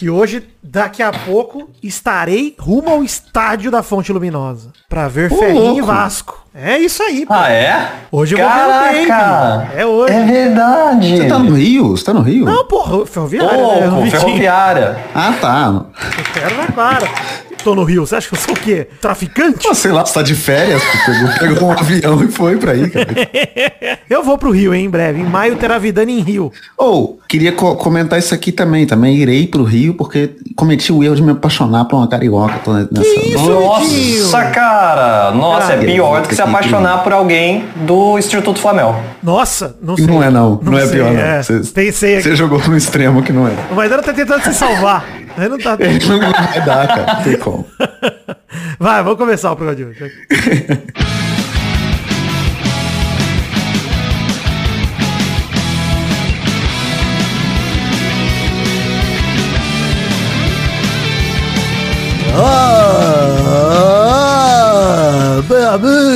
que hoje, daqui a pouco, estarei rumo ao estádio da Fonte Luminosa pra ver Ô, Ferrinho e. Vasco. É isso aí, pô. Ah, é? Hoje eu vou ver o. Caraca! É hoje. É verdade. Você tá no Rio? Você tá no Rio? Não, porra, ferroviária, né? Não vi ferroviária. Ah, tá. Tô no Rio. Você acha que eu sou o quê? Traficante? Pô, sei lá, você tá de férias, pegou, pegou um avião e foi pra aí, cara. Eu vou pro Rio, hein, em breve. Em maio terá Vidani em Rio. Ou, queria co- comentar isso aqui também. Também irei pro Rio, porque cometi o erro de me apaixonar por uma carioca. Tô nessa. isso? Nossa, cara. Nossa, é Cara, pior do que se apaixonar por alguém do Instituto Flamengo. Nossa, não sei. Não é não, não, é sei, pior não. é. Você, Pensei aqui. você jogou no extremo que não é. O Maidana tá tentando se salvar. Ele não tá... Não vai dar, cara. Não tem como. Vai, vamos começar o programa de hoje.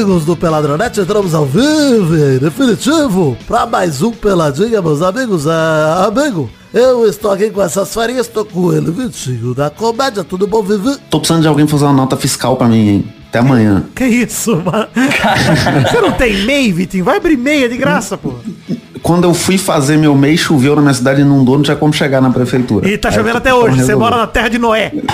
amigos do Peladronete, entramos ao vivo e definitivo para mais um Peladinha, meus amigos. Ah, amigo, eu estou aqui com essas farinhas, estou com ele, Vitinho, da comédia, tudo bom, Vivi? Tô precisando de alguém fazer uma nota fiscal pra mim, hein? Até amanhã. Que isso, mano? Você não tem MEI, Vitinho? Vai abrir MEI, é de graça, pô. Quando eu fui fazer meu mês, choveu na minha cidade, inundou, não tinha como chegar na prefeitura. E tá Aí chovendo até hoje. Você mora na terra de Noé.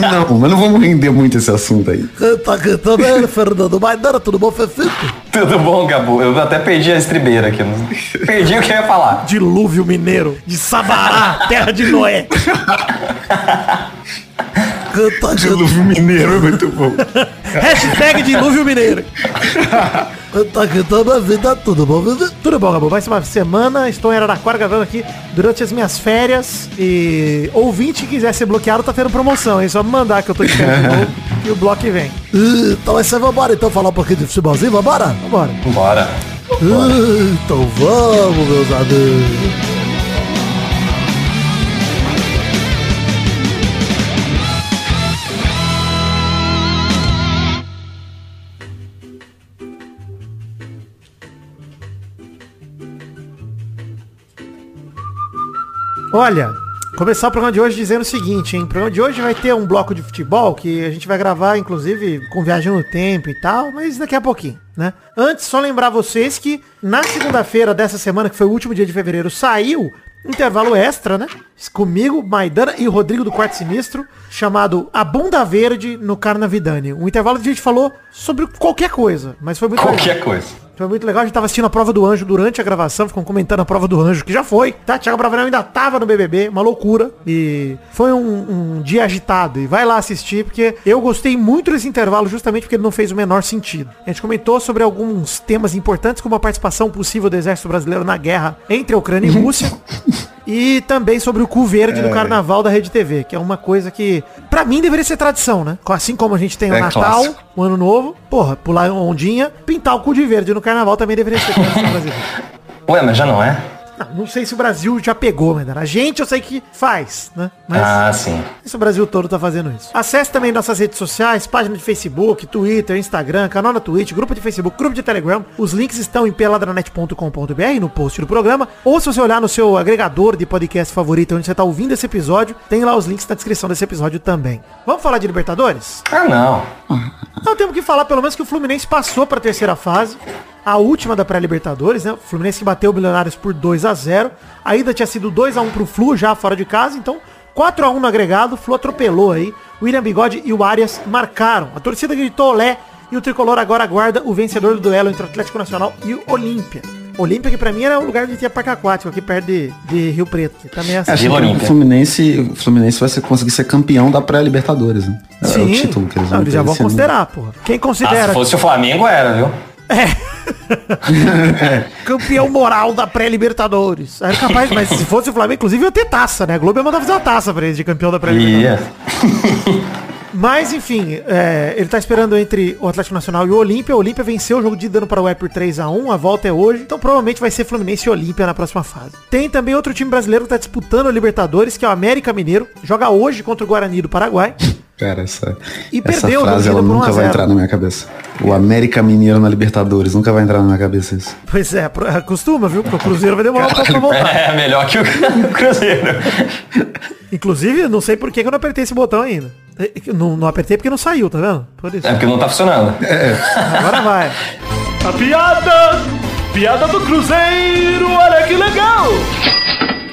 Não, mas não vamos render muito esse assunto aí. Tá aqui também, Fernando Maidana, tudo bom, Fefito? Tudo bom, Gabu? Eu até perdi a estribeira aqui. Perdi o que eu ia falar. Dilúvio mineiro. De Sabará, terra de Noé. Quem tá aqui, Dilúvio mineiro é muito bom. Hashtag dilúvio mineiro. quem tá aqui também, vida, tudo bom? Tudo bom, Gabo? Mais uma semana. Estou em Araraquara gravando aqui durante as minhas férias. E ouvinte que quiser ser bloqueado tá tendo promoção, hein? Só me mandar que eu tô de férias novo e o bloco vem. Ih, Então aí você vambora, então, falar um pouquinho de futebolzinho, vambora? Vambora. Bora. Ih, Então vamos, meus amigos. Olha, começar o programa de hoje dizendo o seguinte, hein? O programa de hoje vai ter um bloco de futebol que a gente vai gravar, inclusive, com viagem no tempo e tal, mas daqui a pouquinho, né? Antes, só lembrar vocês que na segunda-feira dessa semana, que foi o último dia de fevereiro, saiu um intervalo extra, né? Comigo, Maidana e o Rodrigo do Quarto Sinistro, chamado A Bunda Verde no Carnavidani. Um intervalo que a gente falou sobre qualquer coisa, mas foi muito legal. Qualquer coisa. Foi muito legal, a gente tava assistindo a prova do anjo durante a gravação, ficam comentando a prova do anjo, que já foi, tá? Thiago Bravanel ainda tava no BBB, uma loucura. E foi um, um dia agitado. E vai lá assistir, porque eu gostei muito desse intervalo, justamente porque ele não fez o menor sentido. A gente comentou sobre alguns temas importantes, como a participação possível do exército brasileiro na guerra entre a Ucrânia e Rússia. E também sobre o cu verde É. do carnaval da Rede TV, que é uma coisa que, pra mim, deveria ser tradição, né? Assim como a gente tem o É Natal, clássico. o Ano Novo, porra, pular ondinha, pintar o cu de verde no carnaval também deveria ser. Ué, mas já não é? Não, não sei se o Brasil já pegou, mas a gente eu sei que faz, né? Mas Ah, sim. se o Brasil todo tá fazendo isso. Acesse também nossas redes sociais, página de Facebook, Twitter, Instagram, canal na Twitch, grupo de Facebook, grupo de Telegram. Os links estão em peladranet.com.br no post do programa. Ou se você olhar no seu agregador de podcast favorito, onde você tá ouvindo esse episódio, tem lá os links na descrição desse episódio também. Vamos falar de Libertadores? Ah, não. Não, temos que falar pelo menos que o Fluminense passou para a terceira fase, a última da pré-Libertadores, né? O Fluminense que bateu o Milionários por 2 a 0 Ainda tinha sido 2 a 1 pro Flu já fora de casa, então 4 a 1 no agregado, o Flu atropelou aí. O William Bigode e o Arias marcaram. A torcida gritou olé e o tricolor agora aguarda o vencedor do duelo entre o Atlético Nacional e o Olímpia. Olímpia que pra mim era o lugar de ter parque aquático aqui perto de, de Rio Preto, que também é assim. Acho que o. Fluminense, o Fluminense vai ser, conseguir ser campeão da pré-Libertadores. Né? É o título que eles vão Não, eles já vão considerar, porra. Quem Ah, considera se fosse o Flamengo, era, viu? campeão moral da pré-Libertadores. Era capaz, mas se fosse o Flamengo, inclusive, ia ter taça, né? A Globo ia mandar fazer uma taça pra eles de campeão da pré-Libertadores. Ia. Mas, enfim, é, ele tá esperando entre o Atlético Nacional e o Olímpia. O Olímpia venceu o jogo de dano para o Ué por 3 a 1 A volta é hoje. Então, provavelmente vai ser Fluminense e Olímpia na próxima fase. Tem também outro time brasileiro que tá disputando a Libertadores, que é o América Mineiro. Joga hoje contra o Guarani do Paraguai. Cara, essa, E essa perdeu, frase ela nunca vai zero. entrar na minha cabeça. O América Mineiro na Libertadores, nunca vai entrar na minha cabeça isso. Pois é, acostuma, viu? Porque o Cruzeiro vai demorar um pouco pra voltar. É melhor que o Cruzeiro. Inclusive, não sei por que eu não apertei esse botão ainda. É, Não, não apertei porque não saiu, tá vendo? Por isso. É porque não tá funcionando. Agora vai. A piada! Piada do Cruzeiro, olha que legal!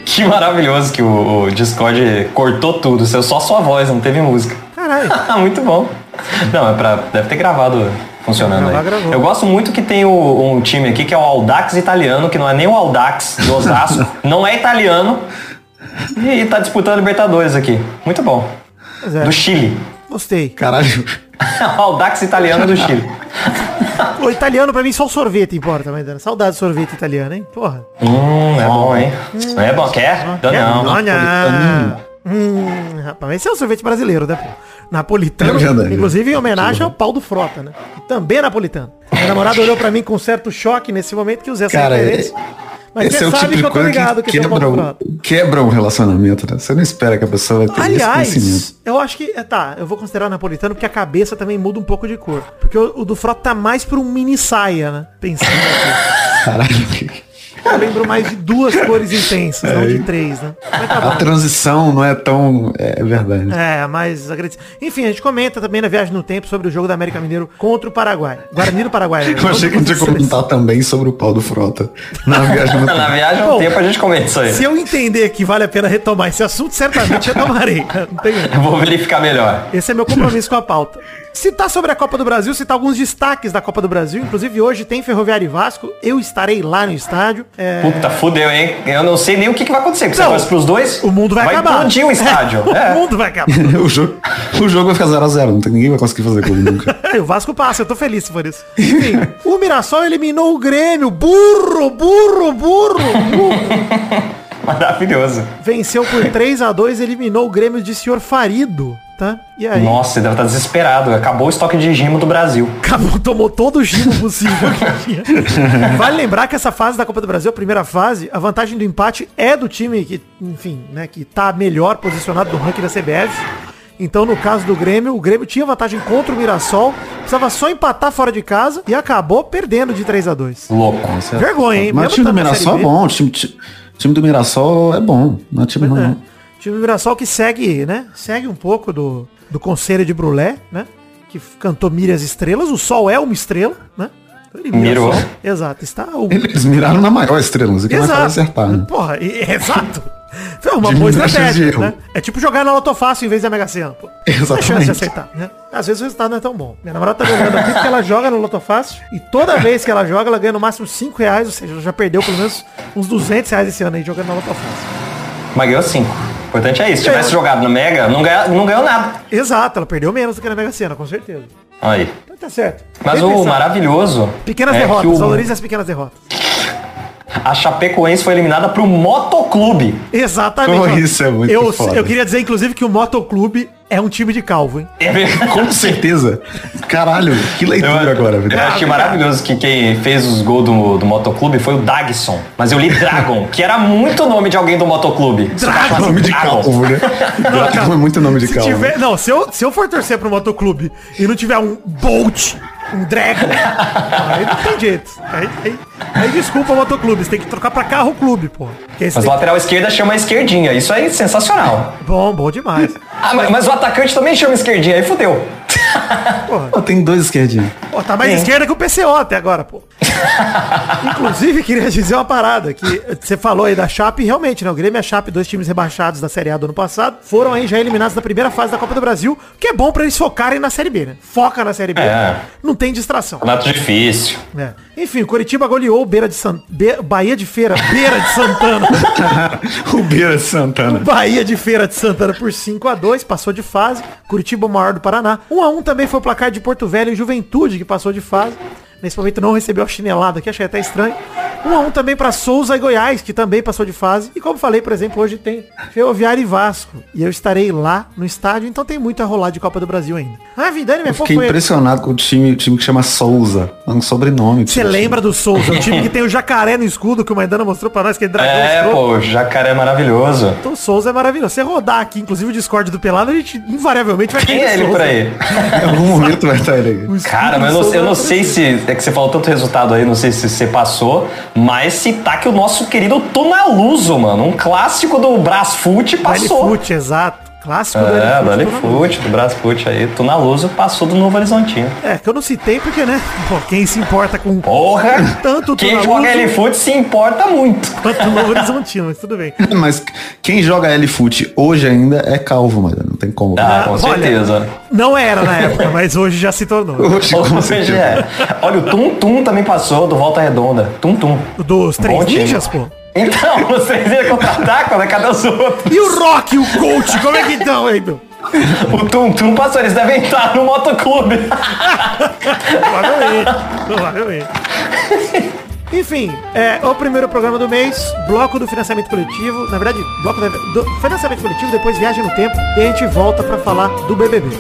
Que maravilhoso que o, o Discord cortou tudo. Saiu só sua voz, não teve música. Caralho. muito bom. Não, é pra. Deve ter gravado funcionando Gravar, aí. gravou. Eu gosto muito que tem o- um time aqui que é o Aldax italiano, que não é nem o Aldax do Osasco, não é italiano. E tá disputando a Libertadores aqui. Muito bom. Pois é. Do Chile. Gostei. Caralho. o Aldax italiano do Chile. O italiano pra mim só o sorvete importa, mas. Saudade do sorvete italiano, hein? Porra. Hum, é bom, hein? É bom, quer? Dá não. Olha. Hum, rapaz, esse é o sorvete brasileiro, né? pô? Napolitano. É inclusive em homenagem ao pau do Frota, né? Que também é napolitano. Minha namorada olhou pra mim com certo choque nesse momento que usei essa Cara. Mas Esse você é o sabe tipo que de eu tô coisa ligado que, que quebra, do um, Frota. quebra um relacionamento, né? Você não espera que a pessoa vai ter esse conhecimento. Aliás, eu acho que. é, Tá, eu vou considerar napolitano porque a cabeça também muda um pouco de cor. Porque o, o do Frota tá mais pra um mini saia, né? Pensando aqui. Caralho. Eu lembro mais de duas cores intensas, não de três, né? Mas tá A bom. transição não é tão. É verdade. É, mais agradecido. Enfim, a gente comenta também na Viagem no Tempo sobre o jogo da América Mineiro contra o Paraguai. Guarani do Paraguai. né? Eu achei que a gente ia comentar também sobre o pau do Frota. Na viagem no Na tempo. viagem no Bom, tempo a gente comenta isso aí. Se eu entender que vale a pena retomar esse assunto, certamente retomarei. Não tem. Eu vou verificar melhor. Esse é meu compromisso com a pauta. Citar sobre a Copa do Brasil, citar alguns destaques da Copa do Brasil. Inclusive hoje tem Ferroviário e Vasco. Eu estarei lá no estádio. É, Puta, fudeu, hein? Eu não sei nem o que, que vai acontecer. Porque Não, você torce pros dois, o mundo vai, acabar. explodir o estádio. o É. mundo vai acabar. o, jogo, o jogo vai ficar 0x0, não tem ninguém vai conseguir fazer gol nunca. o Vasco passa, eu tô feliz por isso. Enfim, o Mirassol eliminou o Grêmio. Burro, burro, burro, burro. Maravilhoso. Venceu por 3 a 2 eliminou o Grêmio de Senhor Farido, tá? E aí? Nossa, ele deve estar desesperado. Acabou o estoque de gimo do Brasil. Acabou, tomou todo o giro possível que tinha. Vale lembrar que essa fase da Copa do Brasil, a primeira fase, a vantagem do empate é do time que, enfim, né, que tá melhor posicionado no ranking da CBF. Então, no caso do Grêmio, o Grêmio tinha vantagem contra o Mirassol, precisava só empatar fora de casa e acabou perdendo de 3 a 2 Louco. Vergonha, hein? Mas o time do Mirassol é bom. O time, ti- time do Mirassol é bom. Não é time ruim, É. não. O time do Mirassol que segue, né? Segue um pouco do, do Conselho de Brulé, né? Que cantou Mire as Estrelas. O Sol é uma estrela, né? Então ele mira o Mirou. sol. Exato. Está o... Eles miraram na maior estrela, mas o que mais faz é acertar, né? Porra, e- exato. Foi uma boa estratégia, né? É tipo jogar na Loto Fácil em vez da Mega Sena. Pô. Tem chance de Exatamente. acertar, né? Às vezes o resultado não é tão bom. Minha namorada tá jogando aqui porque ela joga no Loto Fácil e toda vez que ela joga, ela ganha no máximo 5 reais, ou seja, ela já perdeu pelo menos uns 200 reais esse ano aí jogando na Loto Fácil. Mas ganhou 5. O importante é isso. Se tivesse Ganhou. jogado no Mega, não, ganha, não ganhou nada. Exato, ela perdeu menos do que na Mega Sena, com certeza. Aí. Então tá certo. Mas Bem o pensado. maravilhoso. Pequenas é derrotas, o- valorize as pequenas derrotas. a Chapecoense foi eliminada pro Motoclube. Exatamente. Pô, isso é muito eu, foda. eu queria dizer, inclusive, que o Motoclube é um time de calvo, hein? É. Com certeza. Caralho, que leitura Eu, agora, velho. eu achei maravilhoso que quem fez os gols do, do Motoclube foi o Dagson. Mas eu li Dragon, que era muito nome de alguém do Motoclube. Dragon. Nome de calvo, né? Dragon é muito nome de Se calvo. tiver, não, se eu, se eu for torcer pro motoclube e não tiver um Bolt, um Dragon, aí não tem jeito. Aí, aí, aí desculpa o motoclube, você tem que trocar pra carro clube, pô. Mas tem- lateral esquerda chama esquerdinha. Isso aí é sensacional. Bom, bom demais. Ah, mas, mas o atacante também chama esquerdinha. Aí fudeu. Pô, tem dois esquerdinhos. Pô, tá mais Sim. esquerda que o PCO até agora, pô. Inclusive, queria dizer uma parada, que você falou aí da Chape, realmente, né? O Grêmio e a Chape, dois times rebaixados da Série A do ano passado, foram aí já eliminados da primeira fase da Copa do Brasil, que é bom pra eles focarem na Série B, né? Foca na Série B. É. Não tem distração. Campeonato difícil. É. Enfim, o Curitiba goleou o Beira de San... Be- Bahia de Feira, Beira de Santana. o Beira de Santana. Bahia de Feira de Santana por 5 a 2 passou de fase. Curitiba o maior do Paraná. 1 a 1 também foi o placar de Porto Velho e Juventude que passou de fase. Nesse momento não recebeu a chinelada aqui, achei até estranho. 1 a 1 também para Souza e Goiás, que também passou de fase. E como falei, por exemplo, hoje tem Ferroviário e Vasco. E eu estarei lá no estádio, então tem muito a rolar de Copa do Brasil ainda. Ah, Vidani, minha Eu fiquei impressionado com o time, o time que chama Souza. É um sobrenome. Você lembra do Souza, o time que tem o jacaré no escudo que o Maidana mostrou pra nós, que é dragão É, escroto. pô, jacaré é maravilhoso. Então o Souza é maravilhoso. Você rodar aqui, inclusive o Discord do Pelado, a gente invariavelmente vai Quem é ele Souza. por aí? Em algum momento vai estar ele aí. Cara, mas eu não, eu não sei se. É que você falou tanto resultado aí, não sei se você passou, mas citar que o nosso querido Tunaluso, mano, um clássico do Brasfoot passou. Fute, exato. Clássico É, do Elefute, tô na Alifute, do aí. Tunaluso passou do Novo Horizontino. É, que eu não citei porque, né? Pô, quem se importa com Porra! Tanto Quem Tunaluso- joga Alifute se importa muito. Novo Horizontino, mas tudo bem. Mas quem joga L-Foot hoje ainda é calvo, mas não tem como. Ah, com olha, certeza. Não era na época, mas hoje já se tornou. Hoje, com Ou seja, certeza. é. Olha, o Tum Tum também passou do Volta Redonda. Tum Tum. Dos três Bom time. ninjas, pô. Então, vocês viram contra-ataque, né? Cadê os outros? E o Rock, o coach, como é que estão, meu? O Tum Tum passou, eles devem estar no motoclube. Provavelmente, provavelmente. Enfim, é o primeiro programa do mês, bloco do financiamento coletivo. Na verdade, bloco do financiamento coletivo, depois viagem no tempo. E a gente volta pra falar do BBB.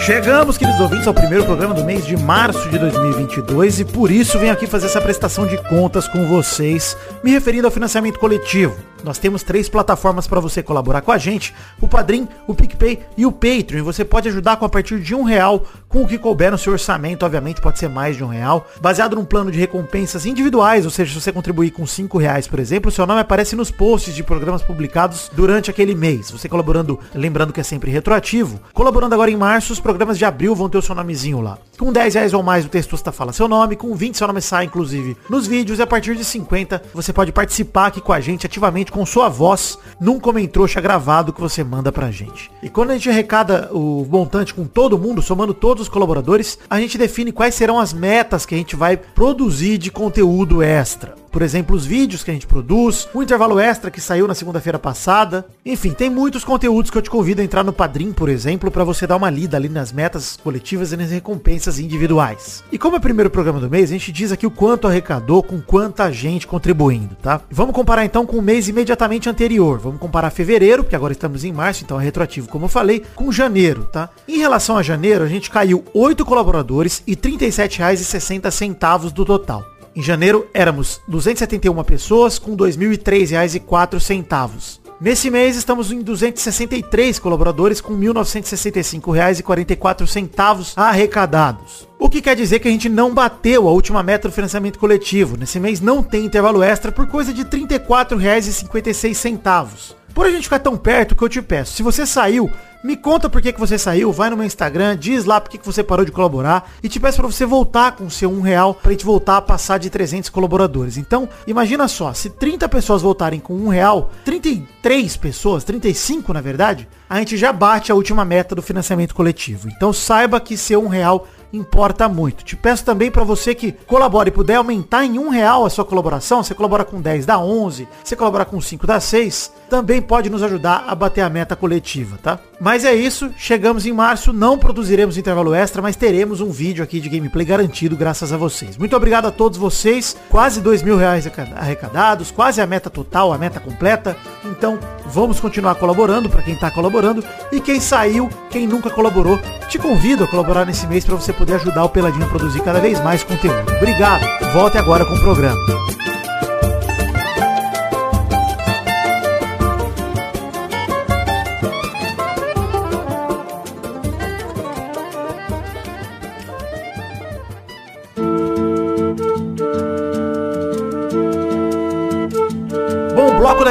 Chegamos, queridos ouvintes, ao primeiro programa do mês de março de 2022 e por isso venho aqui fazer essa prestação de contas com vocês, me referindo ao financiamento coletivo. Nós temos três plataformas para você colaborar com a gente, o Padrim, o PicPay e o Patreon. Você pode ajudar com a partir de um real, com o que couber no seu orçamento, obviamente pode ser mais de um real, baseado num plano de recompensas individuais, ou seja, se você contribuir com cinco reais, por exemplo, seu nome aparece nos posts de programas publicados durante aquele mês. Você colaborando, lembrando que é sempre retroativo, colaborando agora em março, os programas de abril vão ter o seu nomezinho lá. Com 10 reais ou mais o textusta fala seu nome, com 20 seu nome sai, inclusive, nos vídeos, e a partir de 50 você pode participar aqui com a gente ativamente com sua voz num comentrouxa gravado que você manda pra gente. E quando a gente arrecada o montante com todo mundo, somando todos os colaboradores, a gente define quais serão as metas que a gente vai produzir de conteúdo extra. Por exemplo, os vídeos que a gente produz, o intervalo extra que saiu na segunda-feira passada. Enfim, tem muitos conteúdos que eu te convido a entrar no Padrim, por exemplo, para você dar uma lida ali nas metas coletivas e nas recompensas individuais. E como é o primeiro programa do mês, a gente diz aqui o quanto arrecadou com quanta gente contribuindo, tá? Vamos comparar então com o mês imediatamente anterior. Vamos comparar fevereiro, porque agora estamos em março, então é retroativo, como eu falei, com janeiro, tá? Em relação a janeiro, a gente caiu 8 colaboradores e R$ 37,60 do total. Em janeiro éramos 271 pessoas com R$ 2.003,04. Nesse mês estamos em 263 colaboradores com R$ 1.965,44 arrecadados. O que quer dizer que a gente não bateu a última meta do financiamento coletivo. Nesse mês não tem intervalo extra por coisa de R$ 34,56. Por a gente ficar tão perto que eu te peço, se você saiu, me conta por que, que você saiu, vai no meu Instagram, diz lá por que, que você parou de colaborar e te peço para você voltar com o seu um real pra gente voltar a passar de 300 colaboradores. Então, imagina só, se 30 pessoas voltarem com um real, 33 pessoas, 35 na verdade, a gente já bate a última meta do financiamento coletivo. Então saiba que seu um real importa muito. Te peço também para você que colabore e puder aumentar em um real a sua colaboração, você colabora com 10 dá 11, você colabora com 5 dá 6, também pode nos ajudar a bater a meta coletiva, tá? Mas é isso, chegamos em março, não produziremos intervalo extra, mas teremos um vídeo aqui de gameplay garantido graças a vocês. Muito obrigado a todos vocês, quase dois mil reais arrecadados, quase a meta total, a meta completa. Então vamos continuar colaborando para quem tá colaborando e quem saiu, quem nunca colaborou, te convido a colaborar nesse mês para você poder ajudar o Peladinho a produzir cada vez mais conteúdo. Obrigado. Volte agora com o programa.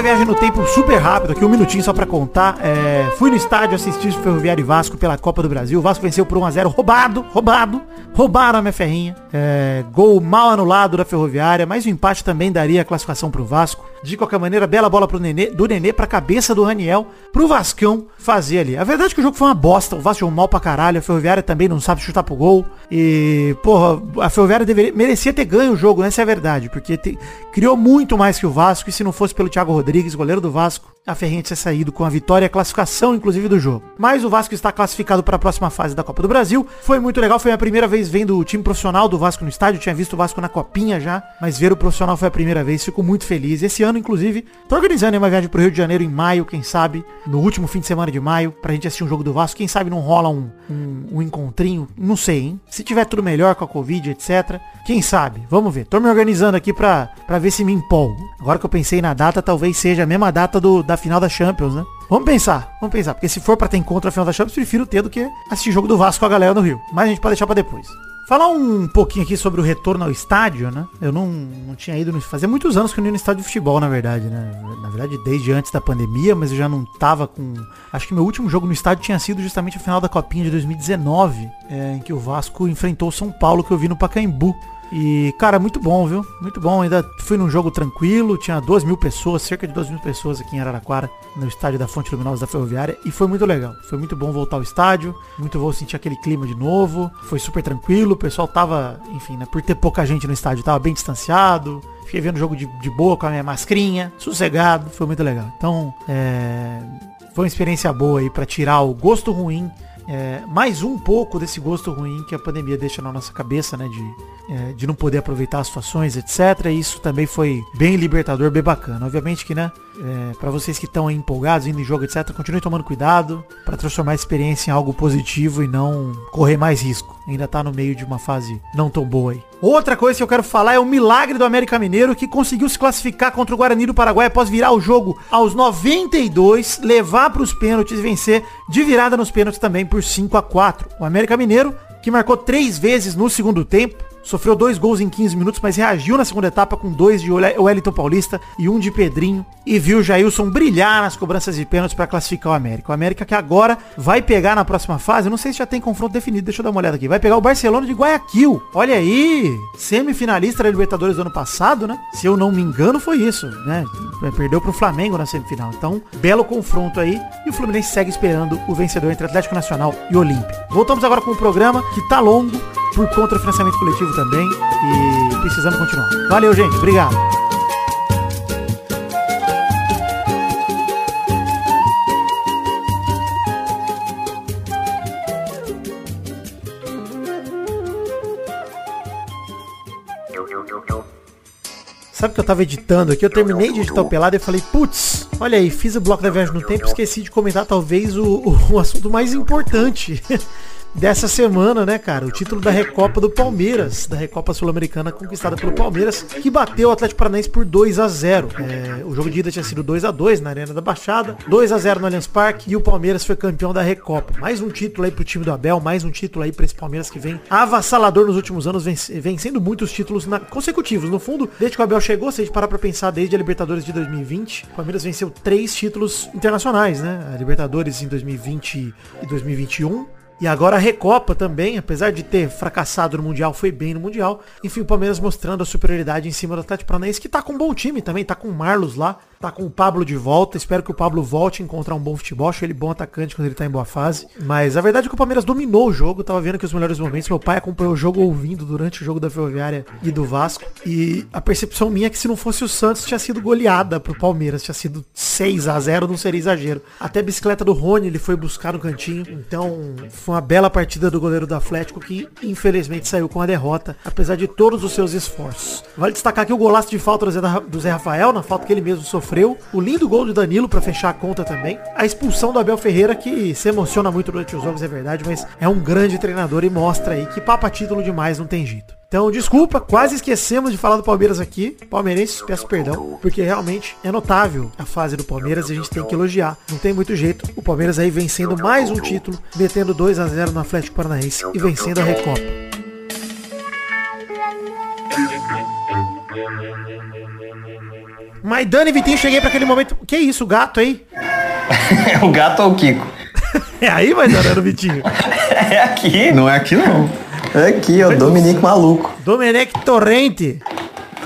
Viagem no tempo super rápido aqui, um minutinho só pra contar. É, fui no estádio assistir o Ferroviário e Vasco pela Copa do Brasil. O Vasco venceu por 1x0, roubado, roubado. Roubaram a minha ferrinha. É, gol mal anulado da Ferroviária, mas o empate também daria a classificação pro Vasco. De qualquer maneira, bela bola pro Nenê, do Nenê pra cabeça do Raniel, pro Vascão fazer ali. A verdade é que o jogo foi uma bosta, o Vasco jogou mal pra caralho, a Ferroviária também não sabe chutar pro gol. E, porra, a Ferroviária deveria, merecia ter ganho o jogo, essa é a verdade, porque te, criou muito mais que o Vasco, e se não fosse pelo Thiago Rodrigues, goleiro do Vasco, a Ferrinha tinha saído com a vitória e a classificação, inclusive, do jogo. Mas o Vasco está classificado para a próxima fase da Copa do Brasil. Foi muito legal, foi a primeira vez vendo o time profissional do Vasco no estádio. Eu tinha visto o Vasco na Copinha já, mas ver o profissional foi a primeira vez. Fico muito feliz. Esse ano, inclusive, tô organizando uma viagem pro Rio de Janeiro em maio, quem sabe, no último fim de semana de maio, pra gente assistir um jogo do Vasco. Quem sabe não rola um, um, um encontrinho, não sei, hein? Se tiver tudo melhor com a Covid, etc. Quem sabe? Vamos ver. Tô me organizando aqui pra, pra ver se me empolgo. Agora que eu pensei na data, talvez seja a mesma data do, da final da Champions, né? Vamos pensar, vamos pensar. Porque se for pra ter encontro na final da Champions, prefiro ter do que assistir jogo do Vasco com a galera no Rio. Mas a gente pode deixar pra depois. Falar um pouquinho aqui sobre o retorno ao estádio, né? Eu não, não tinha ido no. Fazia muitos anos que eu não ia no estádio de futebol, na verdade, né? Na verdade, desde antes da pandemia, mas eu já não tava com. Acho que meu último jogo no estádio tinha sido justamente a final da Copinha de 2019, é, em que o Vasco enfrentou o São Paulo, que eu vi no Pacaembu. E, cara, muito bom, viu? Muito bom. Ainda fui num jogo tranquilo, tinha 2 mil pessoas, cerca de 2 mil pessoas aqui em Araraquara, no estádio da Fonte Luminosa da Ferroviária. E foi muito legal. Foi muito bom voltar ao estádio, muito bom sentir aquele clima de novo. Foi super tranquilo, o pessoal tava, enfim, né, por ter pouca gente no estádio, tava bem distanciado. Fiquei vendo o jogo de, de boa com a minha mascrinha, sossegado, foi muito legal. Então, é, foi uma experiência boa aí para tirar o gosto ruim é, mais um pouco desse gosto ruim que a pandemia deixa na nossa cabeça, né? De, é, de não poder aproveitar as situações, etc. E isso também foi bem libertador, bem bacana. Obviamente que, né? É, para vocês que estão empolgados, indo em jogo, etc. Continue tomando cuidado para transformar a experiência em algo positivo e não correr mais risco. Ainda tá no meio de uma fase não tão boa aí. Outra coisa que eu quero falar é o milagre do América Mineiro que conseguiu se classificar contra o Guarani do Paraguai após virar o jogo aos 92, levar para os pênaltis e vencer de virada nos pênaltis também por 5 a 4. O América Mineiro, que marcou três vezes no segundo tempo, Sofreu dois gols em 15 minutos, mas reagiu na segunda etapa com dois de Wellington Paulista e um de Pedrinho. E viu o Jailson brilhar nas cobranças de pênaltis para classificar o América. O América que agora vai pegar na próxima fase, eu não sei se já tem confronto definido, deixa eu dar uma olhada aqui. Vai pegar o Barcelona de Guayaquil. Olha aí, semifinalista da Libertadores do ano passado, né? Se eu não me engano foi isso, né? Perdeu pro Flamengo na semifinal. Então, belo confronto aí. E o Fluminense segue esperando o vencedor entre Atlético Nacional e Olímpia. Voltamos agora com o programa que tá longo por conta do financiamento coletivo também. E precisamos continuar. Valeu, gente. Obrigado. Sabe que eu tava editando aqui? Eu terminei de editar o pelado e falei, putz, olha aí, fiz o bloco da viagem no tempo, esqueci de comentar talvez o, o, o assunto mais importante dessa semana, né, cara? O título da Recopa do Palmeiras, da Recopa Sul-Americana conquistada pelo Palmeiras, que bateu o Atlético Paranaense por 2 a 0 é, O jogo de ida tinha sido 2 a 2 na Arena da Baixada, 2 a 0 no Allianz Parque e o Palmeiras foi campeão da Recopa. Mais um título aí pro time do Abel, mais um título aí pra esse Palmeiras que vem avassalador nos últimos anos, vencendo muitos títulos na, consecutivos. No fundo, desde que o Abel chegou, se a gente parar pra pensar desde a Libertadores de 2020, o Palmeiras venceu três títulos internacionais, né? A Libertadores em 2020 e 2021, e agora a Recopa também, apesar de ter fracassado no Mundial, foi bem no Mundial. Enfim, o Palmeiras mostrando a superioridade em cima do Atlético Paranaense, que tá com um bom time também, tá com o Marlos lá, tá com o Pablo de volta. Espero que o Pablo volte a encontrar um bom futebol. Acho ele bom atacante quando ele tá em boa fase. Mas a verdade é que o Palmeiras dominou o jogo. tava vendo que os melhores momentos. Meu pai acompanhou o jogo ouvindo durante o jogo da Ferroviária e do Vasco. E a percepção minha é que se não fosse o Santos, tinha sido goleada pro Palmeiras. Tinha sido 6 a 0 não seria exagero. Até a bicicleta do Rony ele foi buscar no cantinho. Então foi uma bela partida do goleiro do Atlético que infelizmente saiu com a derrota, apesar de todos os seus esforços. Vale destacar aqui o golaço de falta do Zé Rafael, na falta que ele mesmo sofreu. O lindo gol do Danilo para fechar a conta também. A expulsão do Abel Ferreira, que se emociona muito durante os jogos, é verdade, mas é um grande treinador e mostra aí que papa título demais não tem jeito. Então, desculpa, quase esquecemos de falar do Palmeiras aqui. Palmeirenses, peço perdão, porque realmente é notável a fase do Palmeiras e a gente tem que elogiar. Não tem muito jeito. O Palmeiras aí vencendo mais um título, metendo 2 a 0 no Atlético Paranaense e vencendo a Recopa. Mas Dani Vitinho, cheguei para aquele momento. Que isso, o gato aí? É o gato ou o Kiko? é aí, mas era o Vitinho. é aqui. Não é aqui não. É aqui, ó, Dominique Maluco. Dominique Torrente.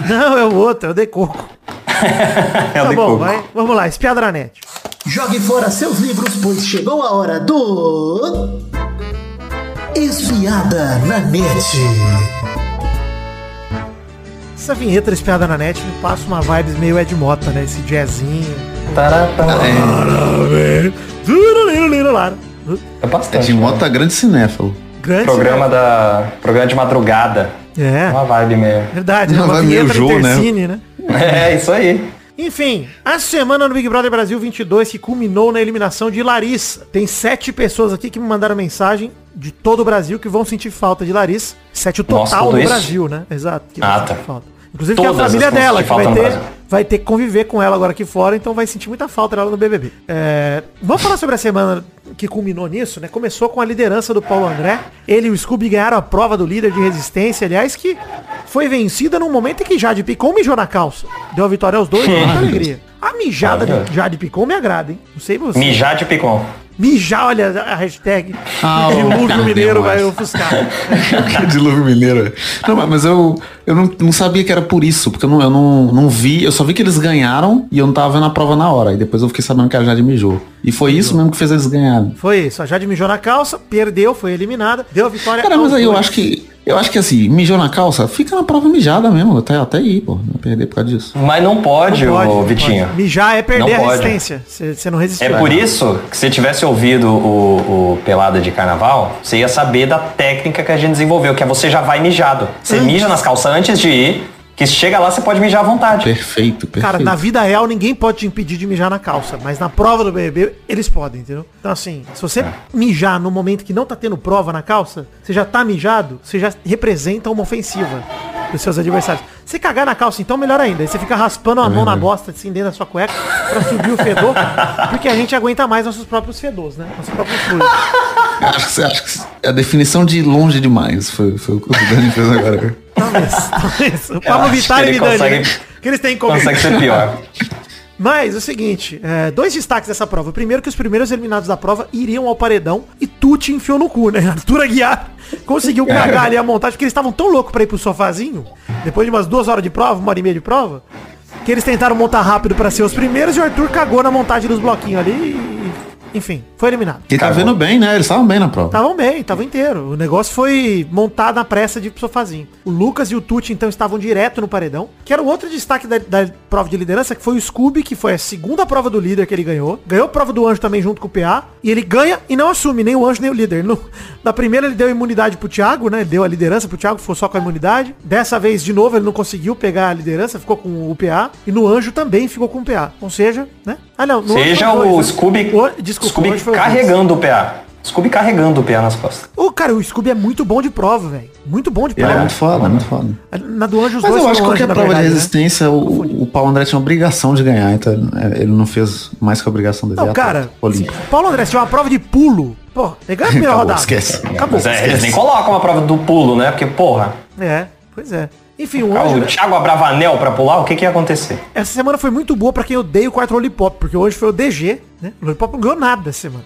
Não, é o outro, é o Decoco. É o Tá de bom, coco. vai. Vamos lá, espiada na net. Jogue fora seus livros, pois chegou a hora do. Espiada na net. Essa vinheta da espiada na net me passa uma vibes meio Ed Mota, né? Esse jazzinho. Tará, tará. É É bastante. de moto grande cinéfalo. Grande. Programa da. Programa de madrugada. É. Uma vibe meio. Verdade, né? Uma Uma vibe meio Jô, né? Né? É, isso aí. Enfim, a semana no Big Brother Brasil 22 que culminou na eliminação de Larissa. Tem sete pessoas aqui que me mandaram mensagem de todo o Brasil que vão sentir falta de Larissa. Sete o Nossa, total tudo do isso? Brasil, né? Exato. que Ah, tá. falta. Inclusive que a Todas família as que vão dela, sentir que vai ter, vai ter que conviver com ela agora aqui fora, então vai sentir muita falta dela no BBB. É, vamos falar sobre a semana que culminou nisso, né? Começou com a liderança do Paulo André. Ele e o Scooby ganharam a prova do líder de resistência, aliás, que foi vencida num momento em que Jade Picon mijou na calça. Deu a vitória aos dois, muita alegria. A mijada de Jade Picon me agrada, hein? Não sei você. Mijar de picon. Mijar, olha a hashtag. Ah, o o Lúcio Mineiro vai ofuscar. Dilúvio mineiro. Não, mas- eu, eu não, não sabia que era por isso, porque eu, não, eu não, não vi, eu só vi que eles ganharam e eu não tava vendo a prova na hora. E depois eu fiquei sabendo que a Jade mijou. E foi isso mesmo que fez eles ganharem. Foi isso. A Jade mijou na calça, perdeu, foi eliminada, deu a vitória Cara, mas aí eu acho que. Eu acho que assim, mijou na calça, fica na prova mijada mesmo, até, até aí, pô. Não perder por causa disso. Mas não pode, Não pode, ô Vitinho. pode. Mijar é perder Não a pode. resistência. Você você não resistiu. É por isso que se tivesse ouvido o, o Pelada de Carnaval, você ia saber da técnica que a gente desenvolveu, que é você já vai mijado. Você Antes. mija nas calças antes de ir, que chega lá você pode mijar à vontade. Perfeito, perfeito. Cara, na vida real ninguém pode te impedir de mijar na calça, mas na prova do BBB eles podem, entendeu? Então assim, se você mijar no momento que não tá tendo prova na calça, você já tá mijado, você já representa uma ofensiva dos seus adversários. Se cagar na calça, então melhor ainda. Aí você fica raspando a mão na bosta, assim, dentro da sua cueca, pra subir o fedor, porque a gente aguenta mais nossos próprios fedores, né? Nossos próprios fluidos. Acho que, você- acho que a definição de longe demais foi, foi o que o Dani fez agora. Talvez, talvez. O Pablo Vittar e Vidani, consegue- né? que eles têm em comum. Consegue ser pior. Mas é o seguinte, é, dois destaques dessa prova. Primeiro que os primeiros eliminados da prova iriam ao paredão e Tuti enfiou no cu, né? Arthur Aguiar conseguiu cagar ali a montagem, porque eles estavam tão loucos pra ir pro sofazinho, depois de umas duas horas de prova, uma hora e meia de prova, que eles tentaram montar rápido pra ser os primeiros e o Arthur cagou na montagem dos bloquinhos ali enfim, foi eliminado. Que tá vendo bem, né? Eles estavam bem na prova. Estavam bem, estavam inteiro. O negócio foi montado na pressa de ir pro sofazinho. O Lucas e o Tuti, então, estavam direto no paredão. Que era o outro destaque da, da prova de liderança, que foi o Scooby, que foi a segunda prova do líder que ele ganhou. Ganhou a prova do anjo também junto com o PA. E ele ganha e não assume nem o anjo nem o líder. No- na primeira ele deu imunidade pro Thiago, né? Ele deu a liderança pro Thiago, ficou só com a imunidade. Dessa vez, de novo, ele não conseguiu pegar a liderança, ficou com o PA. E no anjo também ficou com o PA. Ou seja, né? Ah, não. Seja foi o dois, né? Scooby, O- desculpa, Scooby carregando o PA. Scooby carregando o PA nas costas. Ô, cara, o Scooby é muito bom de prova, velho. Muito bom de Ele é prova. muito foda, muito foda. Na do Anjo os Mas dois eu acho que qualquer prova de verdade, né? resistência, o, o Paulo André tinha obrigação de ganhar, então é, ele não fez mais que a obrigação dele. Não, é cara, Paulo André, tiver uma prova de pulo, pô, ele ganha a primeira Acabou, rodada. esquece. Acabou. Mas é, eles nem colocam a prova do pulo, né? Porque, porra, É, pois é. Enfim, o ah, Anjo, o? Thiago Abravanel pra pular, o que que ia acontecer? essa semana foi muito boa pra quem odeia o quarto Lollipop, porque hoje foi o DG, né? O Lollipop não ganhou nada essa semana.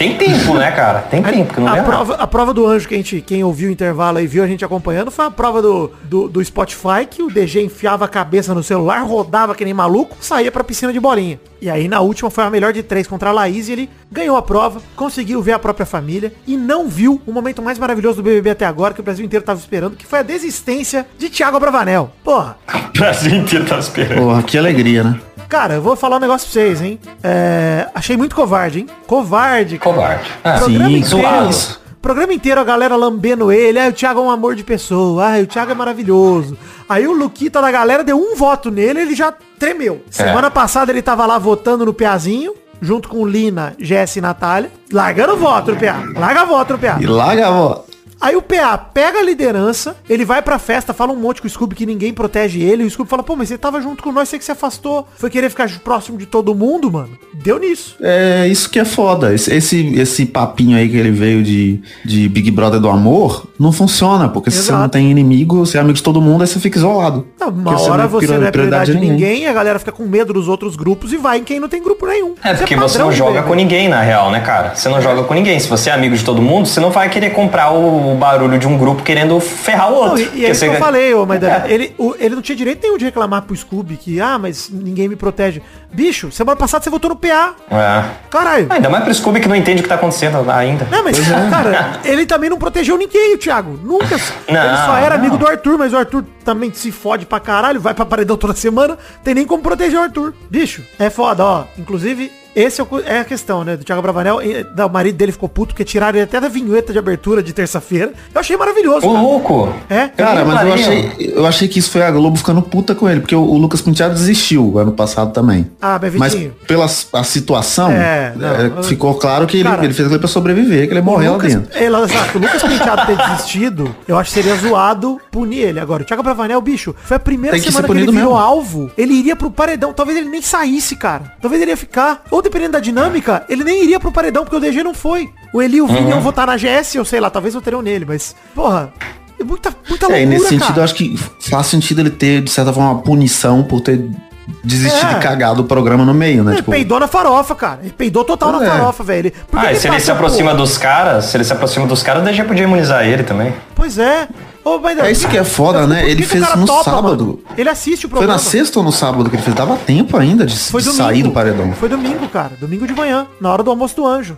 Tem tempo, né, cara? Tem tempo que não a, nada. prova, a prova do anjo que a gente, quem ouviu o intervalo aí viu a gente acompanhando, foi a prova do, do, do Spotify, que o DG enfiava a cabeça no celular, rodava que nem maluco, saía pra piscina de bolinha. E aí na última foi a melhor de três contra a Laís e ele ganhou a prova, conseguiu ver a própria família e não viu o momento mais maravilhoso do BBB até agora, que o Brasil inteiro tava esperando, que foi a desistência de Thiago Abravanel. Porra, O Brasil inteiro tá esperando. Porra, que alegria, né? Cara, eu vou falar um negócio pra vocês, hein? É, achei muito covarde, hein? Covarde, cara. Covarde. Ah, Programa Sim, inteiro. Programa inteiro a galera lambendo ele. Ah, o Thiago é um amor de pessoa. Ah, o Thiago é maravilhoso. Aí o Luquita da galera deu um voto nele, ele já tremeu. Semana passada ele tava lá votando no Piazinho, junto com Lina, Jess e Natália. Largando voto no PA. Larga voto no PA. E larga a voz. Aí o PA pega a liderança, ele vai pra festa, fala um monte com o Scooby que ninguém protege ele. E o Scooby fala, pô, mas você tava junto com nós, você que se afastou. Foi querer ficar próximo de todo mundo, mano. Deu nisso. É isso que é foda. Esse, esse, esse papinho aí que ele veio de, de Big Brother do amor não funciona, porque se você Exato. não tem inimigo, você é amigo de todo mundo, aí você fica isolado. Não, uma Porque hora é você não é prioridade de ninguém, a galera fica com medo dos outros grupos e vai em quem não tem grupo nenhum. É, Isso porque você padrão não de joga com ninguém, na real, né, cara? Você não joga com ninguém. Se você é amigo de todo mundo, você não vai querer comprar o, o barulho de um grupo querendo ferrar o outro. Não, e, e é isso que eu falei, ô Maidana. É. Ele, o- ele não tinha direito nenhum de reclamar pro Scooby que, ah, mas ninguém me protege. Bicho, semana passada você votou no PA. É. Caralho. Ah, Ainda mais pro Scooby que não entende o que tá acontecendo ainda. Não, mas, cara, ele também não protegeu ninguém, o Thiago. Nunca. ele Não, só era não. amigo do Arthur, mas o Arthur também se fode pra caralho, vai pra paredão toda semana, tem nem como proteger o Arthur. Bicho, é foda, ó. Inclusive, esse é, é a questão, né? Do Thiago Bravanel, da- o marido dele ficou puto, porque tiraram ele até da vinheta de abertura de terça-feira. Eu achei maravilhoso. Ô, cara. louco! É? Cara, mas eu achei, eu achei que isso foi a Globo ficando puta com ele, porque o, o Lucas Penteado desistiu ano passado também. Ah, mas Mas pela a situação, É, não, é, eu- ficou claro que ele, Cara, ele fez aquilo pra sobreviver, que ele morreu lá Lucas, dentro. é, lá- exato, o Lucas Penteado ter desistido, eu acho que seria zoado punir ele. Agora, o Thiago Bravanel, bicho, foi a primeira Tem que semana que, ele virou mesmo. alvo. Ele iria pro paredão. Talvez ele nem saísse, cara. Talvez ele ia ficar. Ou dependendo da dinâmica, ele nem iria pro paredão, porque o DG não foi. O Eli e o Vini Uhum. iam votar na GS, ou sei lá, talvez voteriam nele, mas, porra, é muita, muita loucura, É, e nesse sentido, cara. eu acho que faz sentido ele ter, de certa forma, uma punição por ter desistido É. e cagado o programa no meio, né? Ele peidou na farofa, cara. Ele peidou total Pois na é. farofa, velho. Ah, e se ele se aproxima por- dos caras, se ele se aproxima dos caras, o DG podia imunizar ele também. Pois é. Ô, mas, É isso que é foda, né? Ele fez no topa, sábado. mano? Ele assiste o Foi programa. na sexta ou no sábado que ele fez? Dava tempo ainda de, Foi de domingo. sair do paredão. Foi domingo, cara. Domingo de manhã, na hora do almoço do anjo.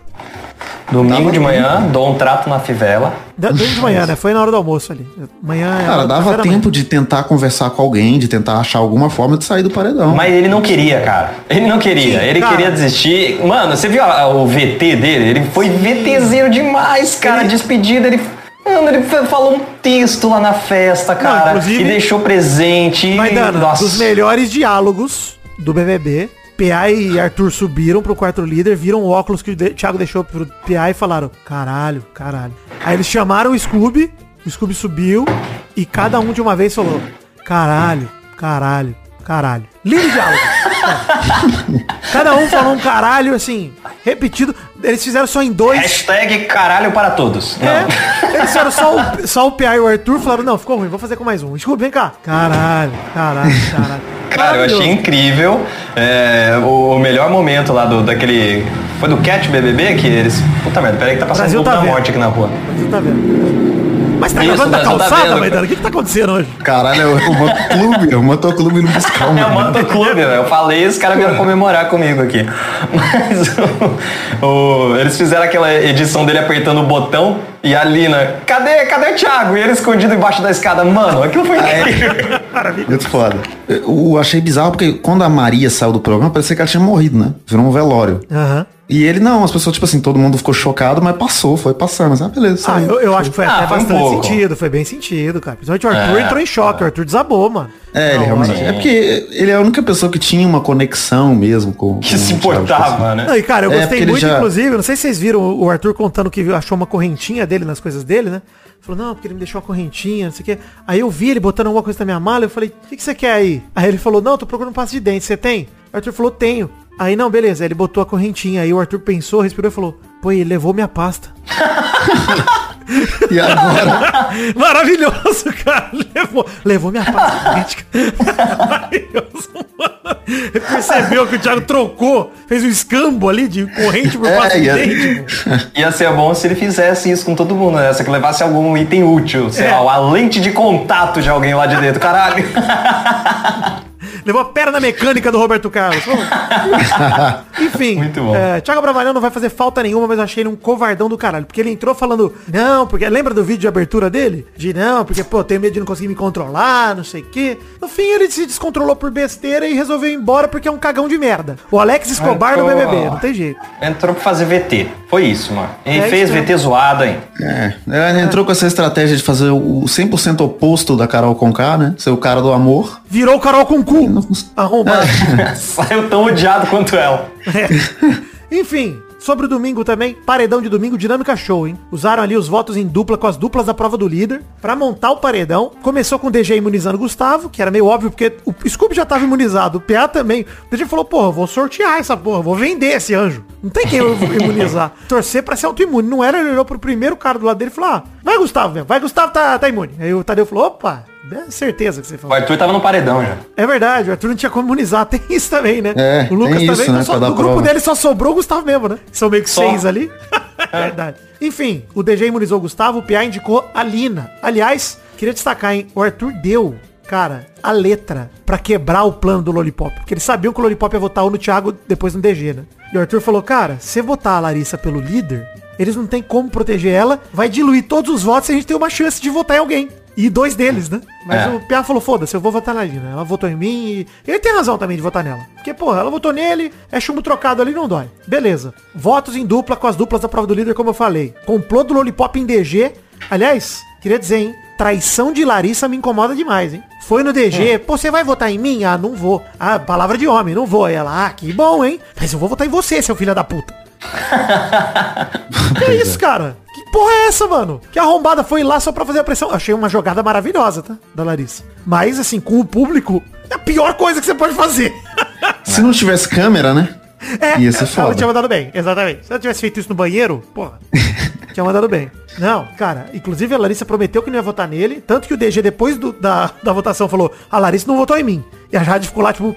Domingo de manhã, dou um trato na fivela. Domingo de manhã, né? Foi na hora do almoço ali. Manhã é Cara, dava da tempo manhã. de tentar conversar com alguém, de tentar achar alguma forma de sair do paredão. Mas ele não queria, cara. Ele não queria. Sim, ele cara. queria desistir. Mano, você viu o VT dele? Ele foi VTzeiro demais, cara. Despedida, ele. Mano, ele fa- falou um texto lá na festa, cara. inclusive- e deixou presente. Maidana, Nossa. dos melhores diálogos do BBB. PA e Arthur subiram pro quarto líder, viram o óculos que o Thiago deixou pro PA e falaram, caralho, caralho. Aí eles chamaram o Scooby, o Scooby subiu e cada um de uma vez falou, caralho, caralho, caralho. Lindo diálogo. É. Cada um falou um caralho, assim, repetido. Eles fizeram só em dois. Hashtag caralho para todos. Não. É, eles fizeram só o, só o PA e o Arthur, falaram, não, ficou ruim, vou fazer com mais um. Scooby, vem cá. Caralho, caralho, caralho. Cara, eu achei incrível. é, o, o melhor momento lá do, daquele. Foi do Cat BBB que eles. Puta merda, peraí que tá passando Brasil um tá da morte aqui na rua. Você tá vendo? Mas tá Isso, gravando da o Brasil tá calçada, vendo. Maidana? O que que tá acontecendo hoje? Caralho, é o motoclube, é o motoclube no fiscal, É o motoclube, velho. Eu falei, os caras vieram comemorar comigo aqui. Mas o- o- eles fizeram aquela edição dele apertando o botão e a Lina, cadê, cadê o Thiago? E ele escondido embaixo da escada. Mano, aquilo foi incrível. Muito foda. Eu achei bizarro porque quando a Maria saiu do programa, parecia que ela tinha morrido, né? Virou um velório. Aham. E ele não, as pessoas, tipo assim, todo mundo ficou chocado, mas passou, foi passando. Mas, ah, beleza. Ah, saiu. eu, eu acho que foi Ah, até foi um bastante pouco. sentido, foi bem sentido, cara. Principalmente o Arthur É, entrou em choque, o Arthur desabou, mano. É, ele Não, realmente. sim. É porque ele é a única pessoa que tinha uma conexão mesmo com. Que com se tipo assim. importava, né? Não, e cara, eu É, gostei muito, já- inclusive, não sei se vocês viram o Arthur contando que achou uma correntinha dele nas coisas dele, né? Falou, não, porque ele me deixou uma correntinha, não sei o quê. Aí eu vi ele botando alguma coisa na minha mala, eu falei, o que, que você quer aí? Aí ele falou, não, tô procurando um passo de dente, você tem? O Arthur falou, tenho. Aí, não, beleza, aí ele botou a correntinha, aí o Arthur pensou, respirou e falou, pô, ele levou minha pasta. E agora, Maravilhoso, cara. Levou, levou minha pasta política. Maravilhoso, mano. Ele percebeu que o Thiago trocou, fez um escambo ali de corrente por pasta é, de a- dente. pô. Ia ser bom se ele fizesse isso com todo mundo, né? Se que levasse algum item útil, sei É. lá, a lente de contato de alguém lá de dentro, caralho. Levou a perna mecânica do Roberto Carlos. Enfim, Muito bom. é, Thiago Bravanel não vai fazer falta nenhuma, mas eu achei ele um covardão do caralho. Porque ele entrou falando, não, porque lembra do vídeo de abertura dele? De não, porque, pô, tenho medo de não conseguir me controlar, não sei o quê. No fim, ele se descontrolou por besteira e resolveu ir embora porque é um cagão de merda. O Alex Escobar no Entrou- BBB, não tem jeito. Entrou pra fazer VT. Foi isso, mano. Ele É fez. VT zoado, hein? é, ele entrou com essa estratégia de fazer o 100% oposto da Carol Conká, né? Ser o cara do amor. Virou o Carol com cu. Arrombado. Saiu tão odiado quanto ela. Enfim, sobre o domingo também, paredão de domingo, dinâmica show, hein? Usaram ali os votos em dupla com as duplas da prova do líder pra montar o paredão. Começou com o DG imunizando o Gustavo, que era meio óbvio, porque o Scooby já tava imunizado, o PA também. O DG falou, porra, vou sortear essa porra, vou vender esse anjo. Não tem quem eu imunizar. Torcer pra ser autoimune. Não era, ele olhou pro primeiro cara do lado dele e falou, ah, vai Gustavo mesmo, vai Gustavo, tá, tá imune. Aí o Tadeu falou, opa, É certeza que você O falou. Arthur tava no paredão já. É verdade, o Arthur não tinha como imunizar. Tem isso também, né? É, o Lucas tem também. isso, né, só, do grupo prova. dele só sobrou o Gustavo mesmo, né? São meio que Só. seis ali. verdade. Enfim, o DG imunizou o Gustavo, o PA indicou a Lina. Aliás, queria destacar, hein? O Arthur deu, cara, a letra pra quebrar o plano do Lollipop. Porque eles sabiam que o Lollipop ia votar ou no Thiago, depois no DG, né? E o Arthur falou, cara, se votar a Larissa pelo líder, eles não tem como proteger ela, vai diluir todos os votos e a gente tem uma chance de votar em alguém. E dois deles, né? Mas É. o Pia falou, foda-se, eu vou votar na Lina. Ela votou em mim e... Ele tem razão também de votar nela. Porque, porra, ela votou nele, é chumbo trocado ali, não dói. Beleza. Votos em dupla com as duplas da prova do líder, como eu falei. Complô do Lollipop em DG. Aliás, queria dizer, hein? Traição de Larissa me incomoda demais, hein? Foi no DG, pô, você vai votar em mim? Ah, não vou. Ah, palavra de homem, não vou. Ela, ah, que bom, hein? Mas eu vou votar em você, seu filho da puta. que isso, cara? Porra é essa, mano? Que arrombada foi lá só pra fazer a pressão. Achei uma jogada maravilhosa, tá? Da Larissa. Mas, assim, com o público, é a pior coisa que você pode fazer. Se não tivesse câmera, né? É, Ia ser ela foda. tinha mandado bem, exatamente. Se ela tivesse feito isso no banheiro, porra, tinha mandado bem. Não, cara, inclusive a Larissa prometeu que não ia votar nele, tanto que o DG, depois do- da, da votação, falou, a Larissa não votou em mim. E a Jade ficou lá, tipo,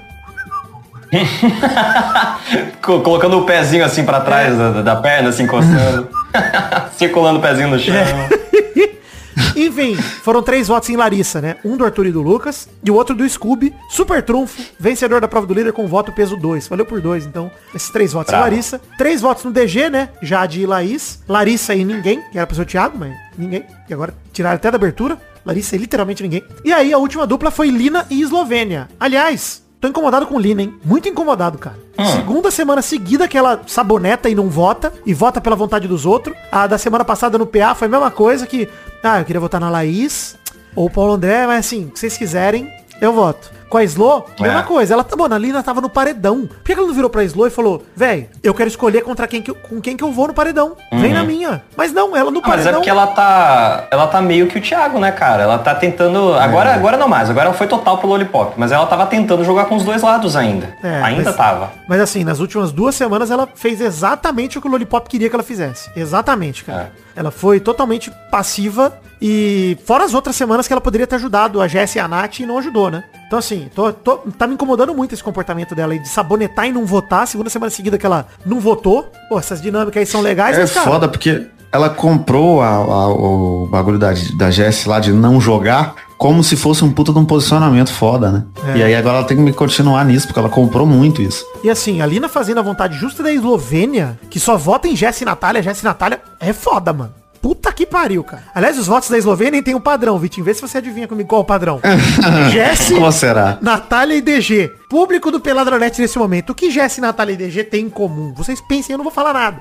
Colocando o pezinho assim pra trás da, da perna, assim, encostando. Circulando o pezinho no chão. Enfim, foram três votos em Larissa, né? Um do Arthur e do Lucas e o outro do Scooby. Super trunfo, vencedor da prova do líder com voto peso 2. Valeu por dois, então. Esses três votos Bravo. em Larissa. Três votos no DG, né? Jade e Laís. Larissa e ninguém, que era pro seu Thiago, mas ninguém. E agora tiraram até da abertura. Larissa e literalmente ninguém. E aí a última dupla foi Lina e Eslovênia. Aliás, tô incomodado com Lina, hein? Muito incomodado, cara. Segunda semana seguida que ela saboneta e não vota, e vota pela vontade dos outros. A da semana passada no PA foi a mesma coisa que, ah, eu queria votar na Laís ou Paulo André, mas assim, se vocês quiserem, eu voto. Com a Slo, mesma É. coisa. Ela, tá- mano, a Lina tava no paredão. Por que ela não virou pra Slo e falou, véi, eu quero escolher contra quem que eu, com quem que eu vou no paredão. Vem na minha. Mas não, ela no Ah, Mas é paredão. porque ela tá. Ela tá meio que o Thiago, né, cara? Ela tá tentando. Agora, agora não mais, agora ela foi total pro Lollipop. Mas ela tava tentando jogar com os dois lados ainda. É, ainda mas- tava. Mas assim, nas últimas duas semanas ela fez exatamente o que o Lollipop queria que ela fizesse. Exatamente, cara. Ela foi totalmente passiva e fora as outras semanas que ela poderia ter ajudado a Jessie e a Nath e não ajudou, né? Então assim, tô, tô- tá me incomodando muito esse comportamento dela aí de sabonetar e não votar. Segunda semana seguida que ela não votou. Pô, essas dinâmicas aí são legais, É mas, cara, foda porque ela comprou a- a- o bagulho da, da Jess lá de não jogar como se fosse um puta de um posicionamento foda, né? É. E aí agora ela tem que me continuar nisso, porque ela comprou muito isso. E assim, a Lina fazendo a vontade justa da Eslovênia, que só vota em Jess e Natália, Jess e Natália, é foda, mano. Puta que pariu, cara. Aliás, os votos da Eslovênia tem um padrão, Vitinho. Vê se você adivinha comigo qual é o padrão. Jess, Como será? Natália e DG. Público do Peladronete nesse momento. O que Jess, Natália e DG tem em comum? Vocês pensem, eu não vou falar nada.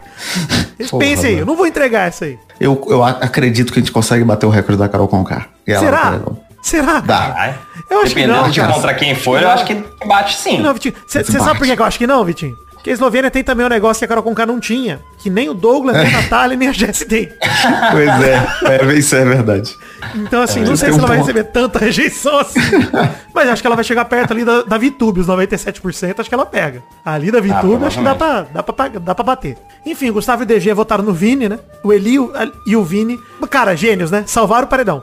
Vocês Porra, pensem aí, eu não vou entregar essa aí. Eu, eu acredito que a gente consegue bater o recorde da Carol Conká. Ela Será? Será? Dá. Eu acho que Dependendo não, de cara. contra quem for, eu acho que bate sim. Não, Vitinho. Você sabe por que que eu acho que não, Vitinho? Porque a Eslovênia tem também um negócio que a Carol Conká não tinha. Que nem o Douglas, nem a Natália, nem a Jess tem. Pois é, é, isso é verdade. Então, assim, não Tem sei um se ela vai ponto. receber tanta rejeição assim. Mas acho que ela vai chegar perto ali da, da VTube, os 97%, acho que ela pega. Ali da VTube, acho que dá pra, dá, pra, dá pra bater. Enfim, Gustavo e DG votaram no Vini, né? O Eli e o- e o Vini. Cara, gênios, né? Salvaram o paredão,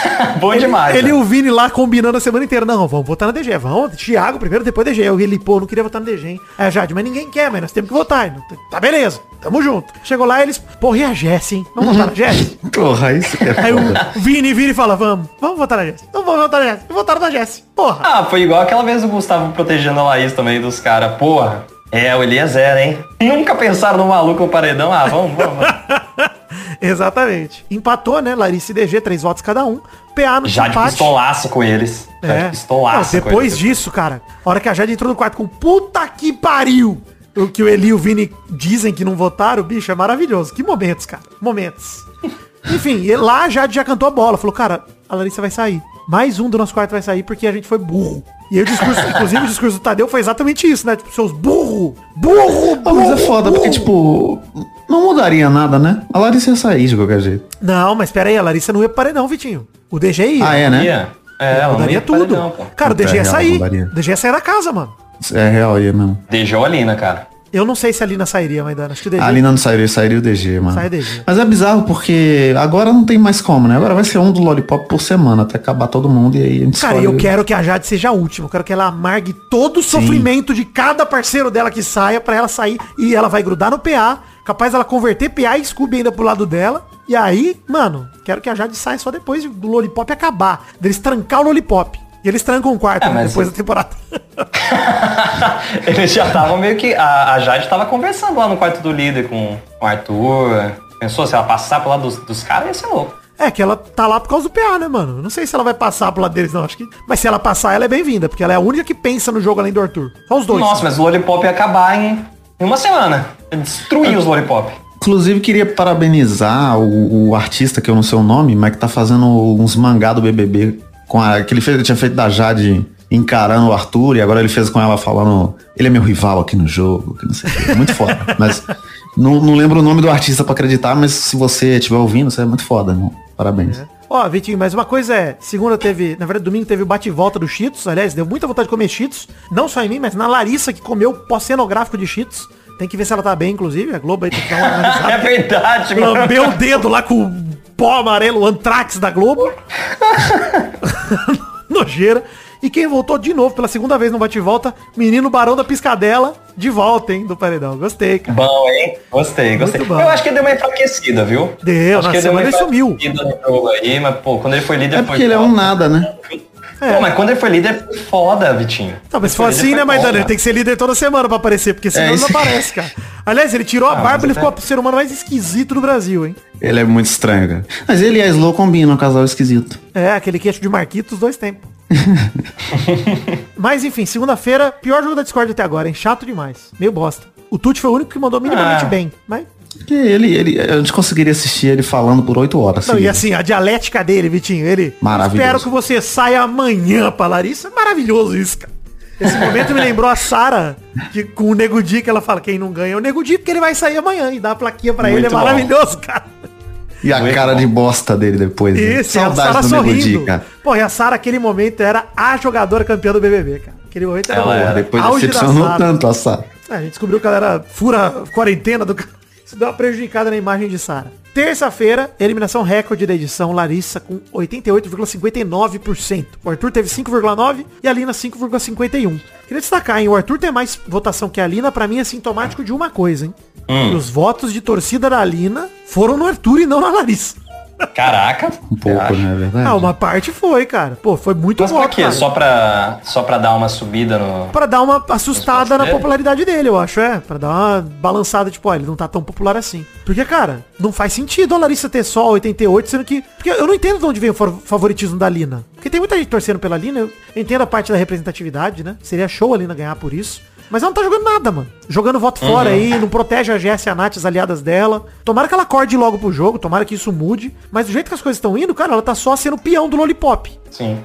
Bom demais. Ele e né? o Vini lá combinando a semana inteira. Não, vamos votar na DG. Vamos, Thiago primeiro, depois DG. Eu ele, pô, não queria votar na DG, hein? A Jade, mas ninguém quer, mas nós temos que votar. Tá beleza, tamo junto. Chegou lá, eles, porra, e a Jess, hein? Vamos votar na Jess? Porra, isso que é Aí o Vini vira e fala, vamos, vamos votar na Jess. Não vamos votar na Jess. E votaram na Jess. Porra. Ah, foi igual aquela vez o Gustavo protegendo a Laís também dos caras. Porra, é, o Eliezer, hein? Nunca pensaram no maluco no paredão? Ah, vamos, vamos. Exatamente. Empatou, né? Larissa e DG, três votos cada um. PA no Já de empate. pistolaço com eles. É. de pistolaço Não, com depois eles. disso, cara, a hora que a Jade entrou no quarto com puta que pariu, o que o Eli e o Vini dizem que não votaram, bicho, é maravilhoso. Que momentos, cara. Momentos. Enfim, e lá a Jade já cantou a bola. Falou, cara, a Larissa vai sair. Mais um do nosso quarto vai sair porque a gente foi burro. E aí o discurso, inclusive o discurso do Tadeu foi exatamente isso, né? Tipo, seus burro, burro, burro. mas é foda, porque, burro. tipo, não mudaria nada, né? A Larissa ia sair de qualquer jeito. Não, mas pera aí, a Larissa não ia pro paredão, Vitinho. O DG ia. Ah, é, né? Ia. É, ela não Mudaria tudo. paredão, pô. cara, o DG ia real, sair. O DG ia sair da casa, mano. É real, ia mesmo. Deixou a Lina, cara. Eu não sei se a Lina sairia, Maidana. Acho que o DG. A Alina não sairia, sairia o DG, mano. Sai DG. Mas é bizarro porque agora não tem mais como, né? Agora vai ser um do Lollipop por semana, até acabar todo mundo e aí a gente Cara, eu quero que a Jade seja a última. Eu quero que ela amargue todo o sofrimento de cada parceiro dela que saia pra ela sair. E ela vai grudar no PA. Capaz dela converter PA e Scooby ainda pro lado dela. E aí, mano, quero que a Jade saia só depois do Lollipop acabar. Deles trancar o Lollipop. E eles trancam o quarto É, né, mas- depois da temporada. Eles já estavam meio que. A, a Jade tava conversando lá no quarto do líder com o Arthur. Pensou, se ela passar pro lado dos, dos caras, ia ser louco. É que ela tá lá por causa do PA, né, mano? Não sei se ela vai passar pro lado deles, não. Acho que. Mas se ela passar, ela é bem-vinda, porque ela é a única que pensa no jogo além do Arthur. Só os dois. Nossa, mas o Lollipop ia acabar em, em uma semana. Ia destruir os Lollipop. Inclusive, queria parabenizar o, o artista, que eu não sei o nome, mas que tá fazendo uns mangá do BBB com a, que ele, fez, ele tinha feito da Jade encarando o Arthur e agora ele fez com ela falando ele é meu rival aqui no jogo, que não sei o quê. Muito foda. mas não, não lembro o nome do artista pra acreditar, mas se você estiver ouvindo, você é muito foda, irmão. Parabéns. Ó, Vitinho, mas uma coisa é, segunda teve, na verdade, domingo teve o bate-volta do Cheetos, aliás, deu muita vontade de comer Cheetos, não só em mim, mas na Larissa, que comeu pós-cenográfico de Cheetos. Tem que ver se ela tá bem, inclusive, a Globo aí tem que dar uma É analisada. verdade, mano. Lambeu o dedo lá com o pó amarelo, o Antrax da Globo. Nojeira. E quem voltou de novo pela segunda vez no bate-volta, menino Barão da Piscadela, de volta, hein, do Paredão. Gostei, cara. Bom, hein? Gostei, gostei. Muito bom. Eu acho que ele deu uma enfraquecida, viu? Deu, acho na que ele deu uma semana ele sumiu. jogo aí, mas, pô, quando ele foi líder É foi porque ele é um nada, né? Pô, mas quando ele foi líder foi foda, Vitinho. Não, mas se for assim, né, Maidana? Ele tem que ser líder toda semana pra aparecer, porque senão É ele não aparece, cara. Aliás, ele tirou a Ah, barba mas e ele até- ficou o ser humano mais esquisito do Brasil, hein? Ele é muito estranho, cara. Mas ele e a Slow combinam, um casal esquisito. É, aquele queixo de Marquito, os dois tempos. Mas enfim, segunda-feira, pior jogo da Discord até agora, hein? Chato demais. Meio bosta. O Tuti foi o único que mandou minimamente Ah. bem. Mas. Porque ele, ele, a gente conseguiria assistir ele falando por oito horas. Não, e assim, a dialética dele, Vitinho, ele. Maravilhoso. Espero que você saia amanhã pra Larissa. É maravilhoso isso, cara. Esse momento me lembrou a Sara, que com o Nego Di, que ela fala, quem não ganha é o Nego Di, porque ele vai sair amanhã e dá a plaquinha pra ele. É Muito bom. maravilhoso, cara. E a Muito cara bom. de bosta dele depois. né? Isso, e a Saudade Sara do Nego Di, cara. Pô, e a Sara, aquele momento, era a jogadora campeã do BBB, cara. Aquele momento era Ela era. Depois decepcionou tanto a Sara. É, a gente descobriu que ela era fura quarentena do cara. Isso deu uma prejudicada na imagem de Sara. Terça-feira, eliminação recorde da edição, Larissa com 88,59%. O Arthur teve 5,9% e a Lina 5,51%. Queria destacar, hein? O Arthur tem mais votação que a Lina, pra mim é sintomático de uma coisa, hein? Hum. Os votos de torcida da Lina foram no Arthur e não na Larissa. Caraca. Um pouco, né? É verdade. Ah, uma parte foi, cara. Pô, foi muito Mas pra voto, quê? cara. Só pra, só pra dar uma subida no... Pra dar uma assustada na popularidade dele, eu acho, é. Pra dar uma balançada, tipo, ó, ele não tá tão popular assim. Porque, cara, não faz sentido a Larissa ter só 88, sendo que... Porque eu não entendo de onde vem o fa- favoritismo da Lina. Porque tem muita gente torcendo pela Lina, eu entendo a parte da representatividade, né? Seria show a Lina ganhar por isso. Mas ela não tá jogando nada, mano. Jogando voto fora aí, não protege a Jess e a Nath, as aliadas dela. Tomara que ela acorde logo pro jogo, tomara que isso mude. Mas do jeito que as coisas estão indo, cara, ela tá só sendo peão do Lollipop. Sim.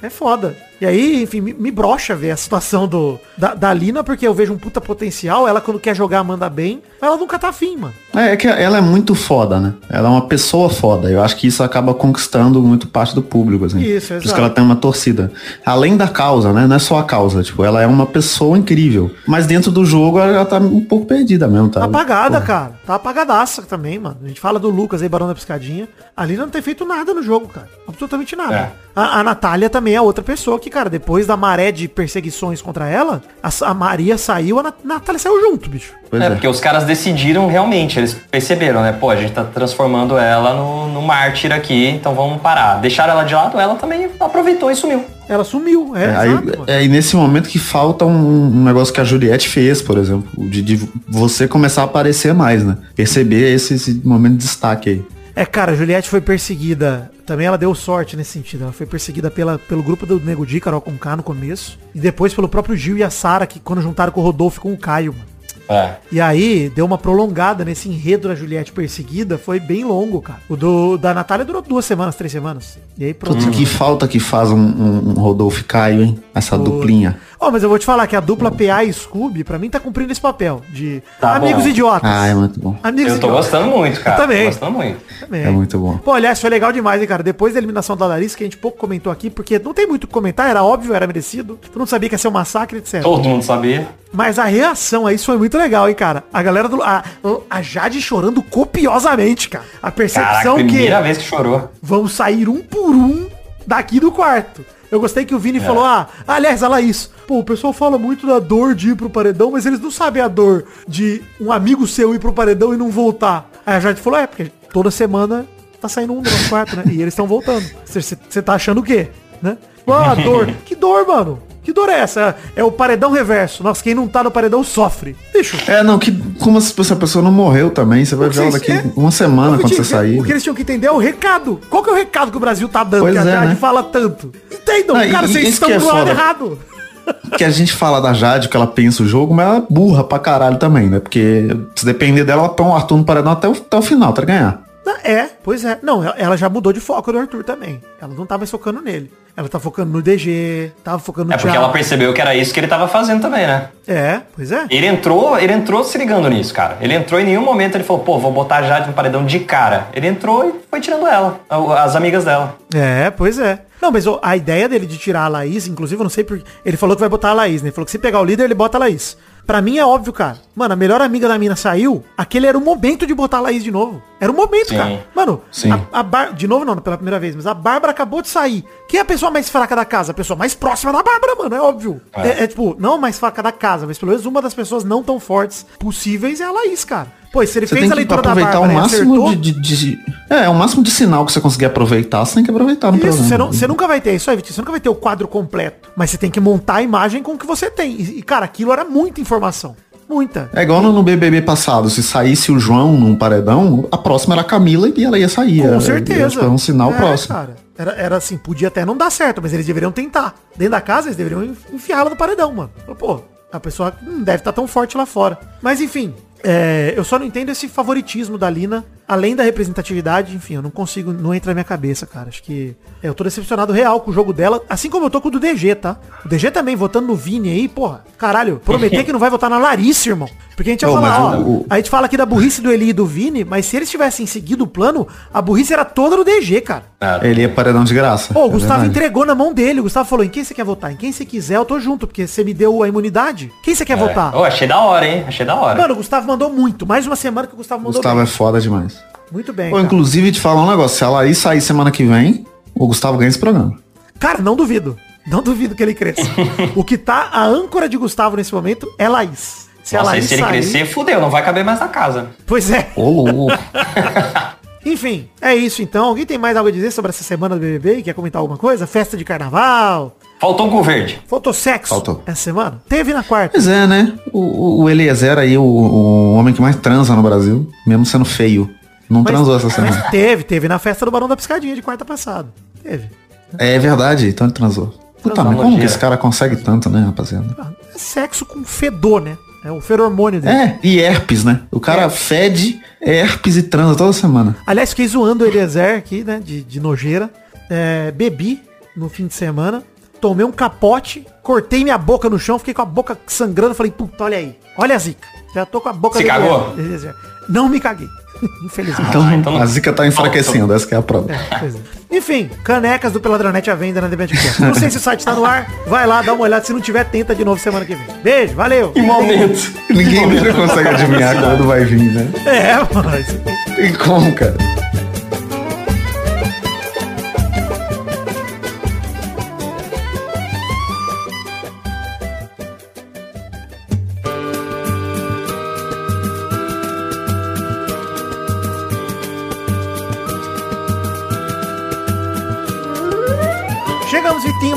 É foda. E aí, enfim, me, me brocha ver a situação do, da, da Lina, porque eu vejo um puta potencial. Ela, quando quer jogar, manda bem. Mas ela nunca tá afim, mano. É, é que ela é muito foda, né? Ela é uma pessoa foda. Eu acho que isso acaba conquistando muito parte do público, assim. Isso, Por isso exato. que ela tem uma torcida. Além da causa, né? Não é só a causa. Tipo, ela é uma pessoa incrível. Mas dentro do jogo, ela tá um pouco perdida mesmo, tá? Tá apagada, cara. Tá apagadaça também, mano. A gente fala do Lucas aí, Barão da Piscadinha. A Lina não tem feito nada no jogo, cara. Absolutamente nada. É. A, a Natália também é outra pessoa que, cara, depois da maré de perseguições contra ela, a, a Maria saiu, a Nat- Natália saiu junto, bicho. Pois é, é. porque os caras decidiram realmente, eles perceberam, né? Pô, a gente tá transformando ela no, no mártir aqui, então vamos parar. Deixaram ela de lado, ela também aproveitou e sumiu. Ela sumiu, é, É, aí, exato, mano. é, e nesse momento que falta um, um negócio que a Juliette fez, por exemplo, de, de você começar a aparecer mais, né? Perceber esse, esse momento de destaque aí. É, cara, a Juliette foi perseguida. Também ela deu sorte nesse sentido. Ela foi perseguida pela, pelo grupo do Nego Di, Carol com K no começo. E depois pelo próprio Gil e a Sara, que quando juntaram com o Rodolfo e com o Caio, mano. É. E aí, deu uma prolongada nesse enredo da Juliette perseguida, foi bem longo, cara. O do, da Natália durou duas semanas, três semanas. E aí pronto. Putz, que falta que faz um, um, um Rodolfo e Caio, hein? Essa Pô. duplinha. Ó, mas eu vou te falar que a dupla PA e Scooby, pra mim, tá cumprindo esse papel de Tá amigos bom. idiotas. Ah, é muito bom. Amigos Eu tô idiotas. gostando muito, cara. Eu também. Tô gostando muito. Também. É muito bom. Pô, aliás, foi legal demais, hein, cara. Depois da eliminação da Larissa, que a gente pouco comentou aqui, porque não tem muito o que comentar, era óbvio, era merecido. Todo mundo sabia que ia ser um massacre, etc. Todo mundo sabia. Mas a reação a isso foi muito legal, hein, cara. A galera do. A, a Jade chorando copiosamente, cara. A Caraca, percepção que primeira vez que chorou. vão sair um por um daqui do quarto. Eu gostei que o É. Vini falou, ah, aliás, olha isso. Pô, o pessoal fala muito da dor de ir pro paredão, mas eles não sabem a dor de um amigo seu ir pro paredão e não voltar. Aí a Jade falou, é, porque toda semana tá saindo um do nosso quarto, né? E eles estão voltando. Você tá achando o quê? Né? Pô, a dor. que dor, mano? Que dor é essa? É o paredão reverso. Nossa, quem não tá no paredão sofre. Bicho, É, não, que como se essa pessoa não morreu também, você vai ver ela daqui é. uma semana quando você sair. O que eles tinham que entender é o recado. Qual que é o recado que o Brasil tá dando? Pois que a é, Jade né? fala tanto. Entendam, e- cara, e vocês estão é do lado errado. Que a gente fala da Jade, que ela pensa o jogo, mas ela é burra pra caralho também, né? Porque se depender dela, ela põe o Arthur no paredão até o, até o final, até ganhar. É, pois é. Não, ela- já mudou de foco do Arthur também. Ela não tá mais focando nele. Ela tá focando no DG, tava focando no É porque Thiago. ela percebeu que era isso que ele tava fazendo também, né? É, pois é. Ele entrou, ele entrou se ligando nisso, cara. Ele entrou em nenhum momento ele falou, pô, vou botar a Jade no paredão de cara. Ele entrou e foi tirando ela, as amigas dela. É, pois é. Não, mas a ideia dele de tirar a Laís, inclusive, eu não sei porque. Ele falou que vai botar a Laís, né? Ele falou que se pegar o líder, ele bota a Laís. Pra mim é óbvio, cara. Mano, a melhor amiga da mina saiu, aquele era o momento de botar a Laís de novo. Era o momento, Sim. cara. Mano, Sim. a, a Bar... de novo não, pela primeira vez, mas a Bárbara acabou de sair. Quem é a pessoa mais fraca da casa? A pessoa mais próxima da Bárbara, mano, é óbvio. É. É, é, tipo, não mais fraca da casa, mas pelo menos uma das pessoas não tão fortes possíveis é a Laís, cara. Pô, se ele Você fez tem a leitura da aproveitar Bárbara o máximo de, de- de- É, o máximo de sinal que você conseguir aproveitar, você tem que aproveitar no Isso, programa. você, não- você nunca vai ter isso aí, Vitinho. Você nunca vai ter o quadro completo. Mas você tem que montar a imagem com o que você tem. E, cara, aquilo era muita informação. Muita. É igual no, no BBB passado, se saísse o João num paredão, a próxima era a Camila e ela ia sair. Com Era- certeza. Foi um sinal É, próximo. Cara, era, era assim, podia até não dar certo, mas eles deveriam tentar. Dentro da casa, eles deveriam enf- enfiá-la no paredão, mano. Pô, a pessoa não deve estar tão forte lá fora. Mas enfim, é, eu só não entendo esse favoritismo da Lina, além da representatividade, enfim, eu não consigo, não entra na minha cabeça, cara. Acho que é, eu tô decepcionado real com o jogo dela, assim como eu tô com o do DG, tá? O DG também, votando no Vini aí, porra, caralho, prometer que não vai votar na Larissa, irmão. Porque a gente ia falar, ó, o- a gente fala aqui da burrice do Eli e do Vini, mas se eles tivessem seguido o plano, a burrice era toda no DG, cara. Ele ia paredão de graça. Pô, o é Gustavo verdade. entregou na mão dele. O Gustavo falou, em quem você quer votar? Em quem você quiser, eu tô junto, porque você me deu a imunidade. Quem você quer votar? Ô, achei da hora, hein? Achei da hora. Mano, o Gustavo mandou muito. Mais uma semana que o Gustavo mandou Gustavo bem. é foda demais. Muito bem, cara. inclusive, te falar um negócio. Se a Laís sair semana que vem, o Gustavo ganha esse programa. Cara, não duvido. Não duvido que ele cresça. o que tá a âncora de Gustavo nesse momento é Laís. Se a Nossa, e Laís se ele sair- crescer, fudeu, não vai caber mais na casa. Pois é. Ô, louco. Enfim, é isso então. Alguém tem mais algo a dizer sobre essa semana do BBB? Quer comentar alguma coisa? Festa de carnaval? Faltou um cu verde. Faltou sexo Faltou. essa semana? Teve na quarta. Pois é, né? O, o- o Eliezer aí, o, o homem que mais transa no Brasil, mesmo sendo feio. Não transou essa semana. mas teve, teve na festa do Barão da Piscadinha de quarta passada. Teve. É verdade, então ele transou. Puta, mas como que esse cara consegue tanto, né, rapaziada? Ah, É sexo com fedor, né? É o feromônio dele. É, e herpes, né? O cara fede herpes e transa toda semana. Aliás, fiquei zoando o Eliezer aqui, né? De, de nojeira. É, bebi no fim de semana. Tomei um capote. Cortei minha boca no chão. Fiquei com a boca sangrando. Falei, puta, olha aí. Olha a zica. Já tô com a boca Se cagou? Eliezer. Não me caguei. Infelizmente. Então, Ah, então não- a zica tá enfraquecendo, essa que é a prova. Pois é. Enfim, canecas do Peladronete à venda na Debetcast. Não sei se o site tá no ar. Vai lá, dá uma olhada. Se não tiver, tenta de novo semana que vem. Beijo, valeu. Que momento. Ninguém nunca consegue adivinhar quando vai vir, né? É, mano. isso- Tem como, cara?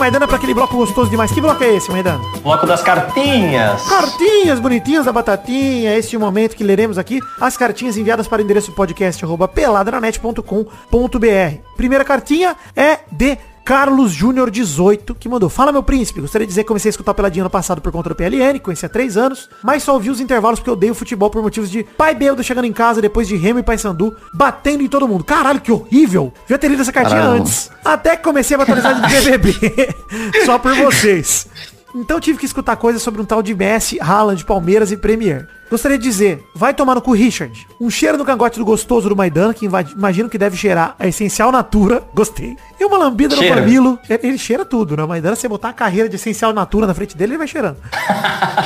Maidana, pra aquele bloco gostoso demais. Que bloco é esse, Maidana? Bloco das cartinhas. Cartinhas bonitinhas da Batatinha, este momento que leremos aqui as cartinhas enviadas para o endereço podcast peladranet.com.br. Primeira cartinha é de Carlos Júnior 18, que mandou. Fala, meu príncipe. Gostaria de dizer que comecei a escutar o Peladinho ano passado por conta do PLN, conheci há três anos, mas só ouvi os intervalos porque eu odeio futebol por motivos de pai bêbado chegando em casa depois de Remo e Paysandu, batendo em todo mundo. Caralho, que horrível. Já teria lido essa cartinha Caramba. antes. Até que comecei a atualizar de BBB. só por vocês. Então tive que escutar coisas sobre um tal de Messi, Haaland, Palmeiras e Premier. Gostaria de dizer, vai tomar no cu Richard. Um cheiro no cangote do gostoso do Maidana, que imagino que deve cheirar a essencial natura. Gostei. E uma lambida Cheira. no mamilo. Ele, ele cheira tudo, né? O Maidana, se você botar a carreira de essencial natura na frente dele, ele vai cheirando.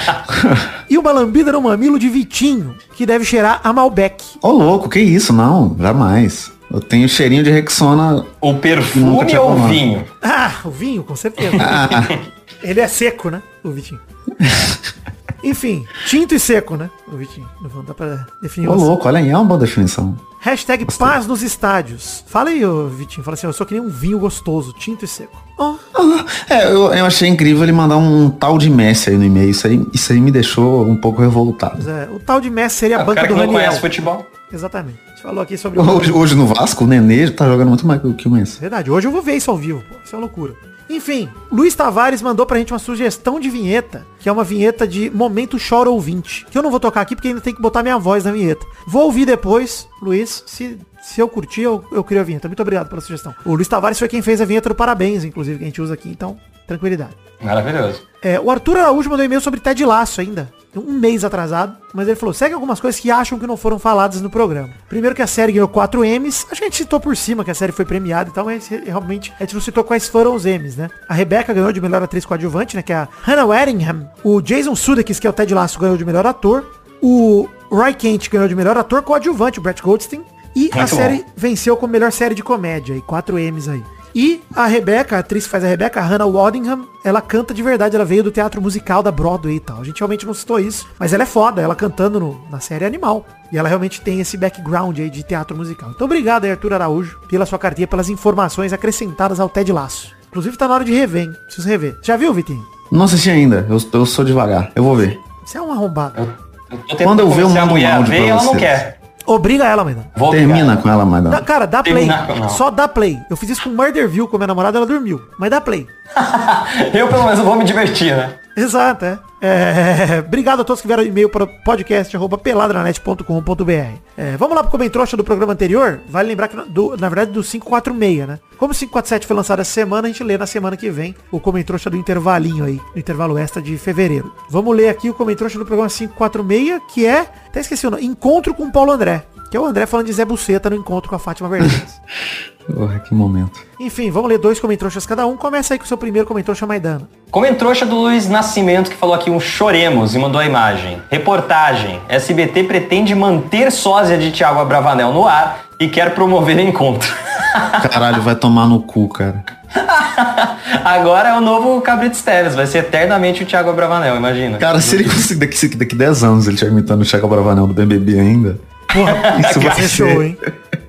e uma lambida no mamilo de Vitinho, que deve cheirar a Malbec. Ô louco, que isso? Não, jamais. Eu tenho cheirinho de Rexona. O perfume ou o vinho? Ah, o vinho, com certeza. Ele é seco, né? O Vitinho. Enfim, tinto e seco, né? O Vitinho. Não dá pra definir Ô assim. louco, olha aí, é uma boa definição. Hashtag paz nos estádios. Fala aí, ô Vitinho. Fala assim, eu sou que nem um vinho gostoso, tinto e seco. Ó, É, eu, eu achei incrível ele mandar um tal de Messi aí no e-mail. Isso aí, isso aí me deixou um pouco revoltado. é, o tal de Messi seria a Ah, o banca cara que do não Raniel. conhece futebol. Exatamente. A gente falou aqui sobre... Hoje, hoje no Vasco, o Nenê tá jogando muito mais que o que o Messi. Verdade, hoje eu vou ver isso ao vivo, pô. Isso é uma loucura. Enfim, Luiz Tavares mandou pra gente uma sugestão de vinheta, que é uma vinheta de Momento Chora Ouvinte, que eu não vou tocar aqui porque ainda tem que botar minha voz na vinheta. Vou ouvir depois, Luiz, se, se eu curtir, eu, eu crio a vinheta. Muito obrigado pela sugestão. O Luiz Tavares foi quem fez a vinheta do Parabéns, inclusive, que a gente usa aqui, então, tranquilidade. Maravilhoso. É, o Arthur Araújo mandou e-mail sobre Ted Laço ainda. Um mês atrasado. Mas ele falou, segue algumas coisas que acham que não foram faladas no programa. Primeiro que a série ganhou 4 M's. Acho que a gente citou por cima que a série foi premiada e tal, mas realmente a gente não citou quais foram os M's, né? A Rebecca ganhou de melhor atriz coadjuvante, né? Que é a Hannah Waddingham. O Jason Sudeikis, que é o Ted Lasso, ganhou de melhor ator. O Roy Kent ganhou de melhor ator coadjuvante, o Brett Goldstein. E a Muito série bom. venceu como melhor série de comédia, e 4 M's aí. E a Rebeca, a atriz que faz a Rebeca, a Hannah Waddingham, ela canta de verdade, ela veio do teatro musical da Broadway e tal. A gente realmente não citou isso, mas ela é foda, ela cantando no- na série Animal. E ela realmente tem esse background aí de teatro musical. Então obrigado aí, Arthur Araújo, pela sua cartinha, pelas informações acrescentadas ao Ted Laço. Inclusive tá na hora de rever, hein? Preciso rever. Já viu, Vitinho? Não assisti ainda, eu, eu sou devagar. Eu vou ver. Você é um arrombado. Eu tentando Quando eu ver, eu um mulher ver e ela não quer. Obriga ela, mãe. Vou Termina obrigar. com ela, Maidana. Dá- Cara, dá play. Só dá play. Eu fiz isso com Murderville com minha namorada, ela dormiu. Mas dá play. Eu pelo menos vou me divertir, né? Exato, é. É, Obrigado a todos que vieram e-mail para o podcast arroba peladranet.com.br. É, vamos lá pro comentário do programa anterior. Vale lembrar que, do- na verdade, do 546, né? Como o 547 foi lançado essa semana, a gente lê na semana que vem o comentário do intervalinho aí, do intervalo extra de fevereiro. Vamos ler aqui o comentário do programa 546, que é, até esqueci o nome, Encontro com o Paulo André. Que é o André falando de Zé Buceta no encontro com a Fátima Bernardes. Porra, que momento. Enfim, vamos ler dois comentários cada um. Começa aí com o seu primeiro comentário, Maidana. Comentrouxa do Luiz Nascimento que falou aqui um choremos e mandou a imagem. Reportagem. SBT pretende manter sósia de Thiago Abravanel no ar e quer promover encontro. Caralho, vai tomar no cu, cara. Agora é o novo Cabrito Teves, vai ser eternamente o Thiago Abravanel, imagina. Cara, se ele conseguir daqui, daqui 10 anos ele estiver imitando o Thiago Bravanel do BBB ainda, Porra, Isso vai ser show, hein?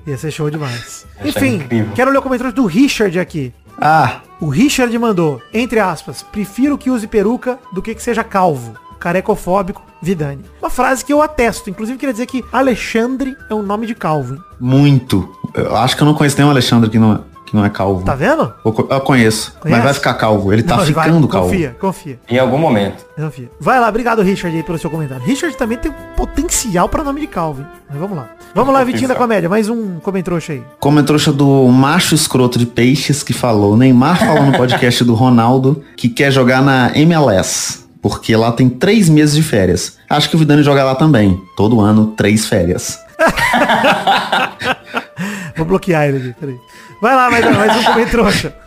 Ia ser show demais. Ia Enfim, quero ler o comentário do Richard aqui. ah, O Richard mandou, entre aspas, prefiro que use peruca do que que seja calvo. Carecofóbico, Vidani. Uma frase que eu atesto. Inclusive, queria dizer que Alexandre é um nome de calvo. hein? muito. Eu acho que eu não conheço nenhum Alexandre que não é, que não é calvo. Tá vendo? Eu, co- eu conheço, Conhece? mas vai ficar calvo. Ele tá Não, ficando calvo. Confia, confia, Em algum momento. confia. Vai lá, obrigado, Richard, aí, pelo seu comentário. Richard também tem potencial pra nome de calvo. hein? Mas vamos lá. Vamos lá, Vitinho da. Comédia. Mais um comentrouxa aí. Como trouxa do macho escroto de peixes que falou, Neymar falou no podcast do Ronaldo que quer jogar na MLS. Porque lá tem três meses de férias. Acho que o Vidani joga lá também. Todo ano, três férias. Vou bloquear ele aqui, peraí. Vai lá, mais, mais um comentrouxa.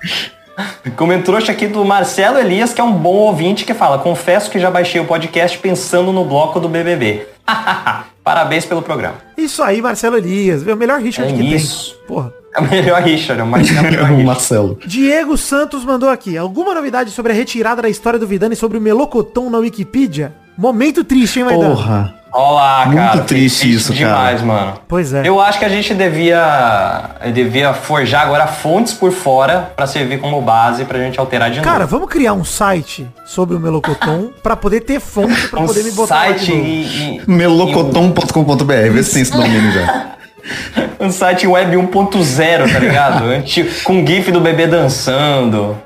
Comentrouxa aqui do Marcelo Elias, que é um bom ouvinte, que fala, confesso que já baixei o podcast pensando no bloco do BBB. Parabéns pelo programa. Isso aí, Marcelo Elias. O melhor Richard É que isso. tem. Porra. É o melhor Richard, é o Marcelo é o melhor o Richard. Marcelo. Diego Santos mandou aqui. Alguma novidade sobre a retirada da história do Vidani sobre o Melocoton na Wikipedia? Momento triste, hein, Maidana? Porra. Olha lá, Muito cara. triste fiquei isso, demais, cara. mano. Pois é. Eu acho que a gente devia, devia forjar agora fontes por fora pra servir como base pra gente alterar de Cara, novo. vamos criar um site sobre o Melocoton pra poder ter fonte pra um poder me botar lá de site novo. Melocotom.com.br. Vê se tem esse domínio já. um site web 1.0, tá ligado? Antigo, com gif do bebê dançando,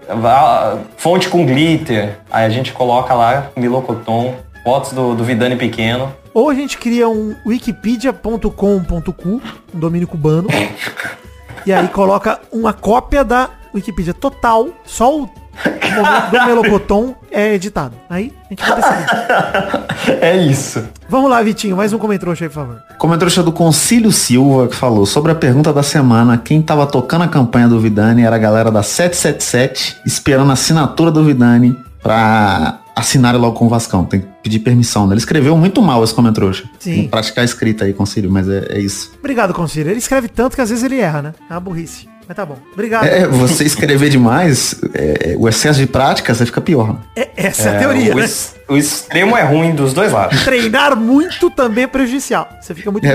fonte com glitter. Aí a gente coloca lá Milocoton, fotos do, do Vidani pequeno. Ou a gente cria um wikipedia.com.cu, um domínio cubano, e aí coloca uma cópia da Wikipedia total, só o O momento do Melocoton é editado. Aí a gente vai decidir. É isso. Vamos lá, Vitinho. Mais um comentário aí, por favor. Comentário do Concílio Silva que falou sobre a pergunta da semana. Quem tava tocando a campanha do Vidani era a galera da 777, esperando a assinatura do Vidani pra assinar logo com o Vascão. Tem que pedir permissão. né? Ele escreveu muito mal esse comentário. Sim. Tem que praticar a escrita aí, Concílio, mas é, é isso. Obrigado, Concílio. Ele escreve tanto que às vezes ele erra, né? É uma burrice. Mas tá bom. Obrigado. É, você escrever demais, é, o excesso de prática, você fica pior. É- essa é a teoria, o, né? es- o extremo é ruim dos dois lados. Treinar muito também é prejudicial. Você fica muito É.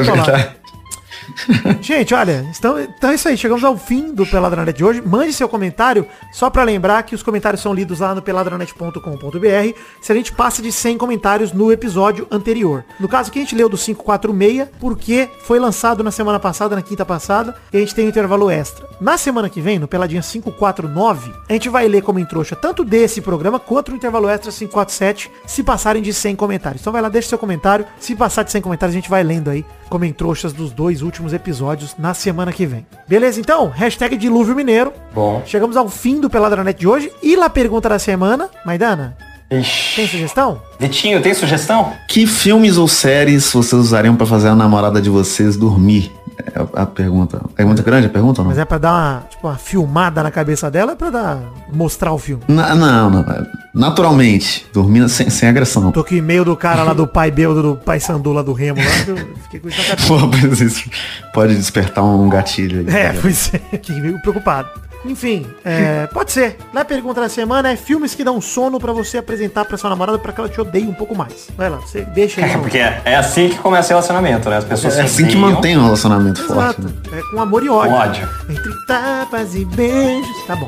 Gente, olha, então, então é isso aí. Chegamos ao fim do Peladranet de hoje. Mande seu comentário, só pra lembrar que os comentários são lidos lá no peladranet.com.br. Se a gente passa de 100 comentários no episódio anterior. No caso que a gente leu do 546, porque foi lançado na semana passada, na quinta passada, e a gente tem um intervalo extra. Na semana que vem, no Peladinha 549, a gente vai ler como em trouxa tanto desse programa quanto no intervalo extra 547, se passarem de 100 comentários. Então vai lá, deixa seu comentário. Se passar de 100 comentários, a gente vai lendo aí como em trouxas dos dois últimos episódios na semana que vem. Beleza, então? Hashtag Dilúvio Mineiro. Bom. Chegamos ao fim do Peladranet de hoje. E lá pergunta da semana. Maidana, tem Ixi. sugestão? Vitinho, tem sugestão? Que filmes ou séries vocês usariam pra fazer a namorada de vocês dormir? É a a pergunta. É muito grande a pergunta ou não? Mas é pra dar uma, tipo, uma filmada na cabeça dela, é pra dar, mostrar o filme. Na- Não, não. Naturalmente. Dormindo sem, sem agressão. Tô com o e-mail do cara lá do pai Beldo, do pai Sandula do Remo lá, que eu fiquei com isso na cabeça. Pô, mas isso pode despertar um gatilho. aí. É, pois é, que meio preocupado. Enfim, é, pode ser. Na pergunta da semana é filmes que dão sono pra você apresentar pra sua namorada pra que ela te odeie um pouco mais. Vai lá, você deixa aí. É porque é, é assim que começa o relacionamento, né? As pessoas É assim que mantém um relacionamento forte. Exato. né? É com amor e ódio. com ódio. Entre tapas e beijos. Tá bom.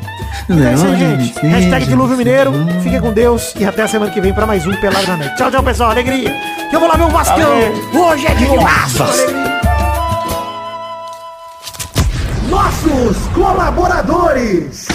Então é isso aí, Não, gente. gente, Hashtag Dilúvio. Mineiro. Fiquem com Deus. E até a semana que vem pra mais um Pelado na Net. Tchau, tchau, pessoal. Alegria. Eu vou lá ver o Vascão. Valeu. Hoje é de Vasco. Nossos colaboradores.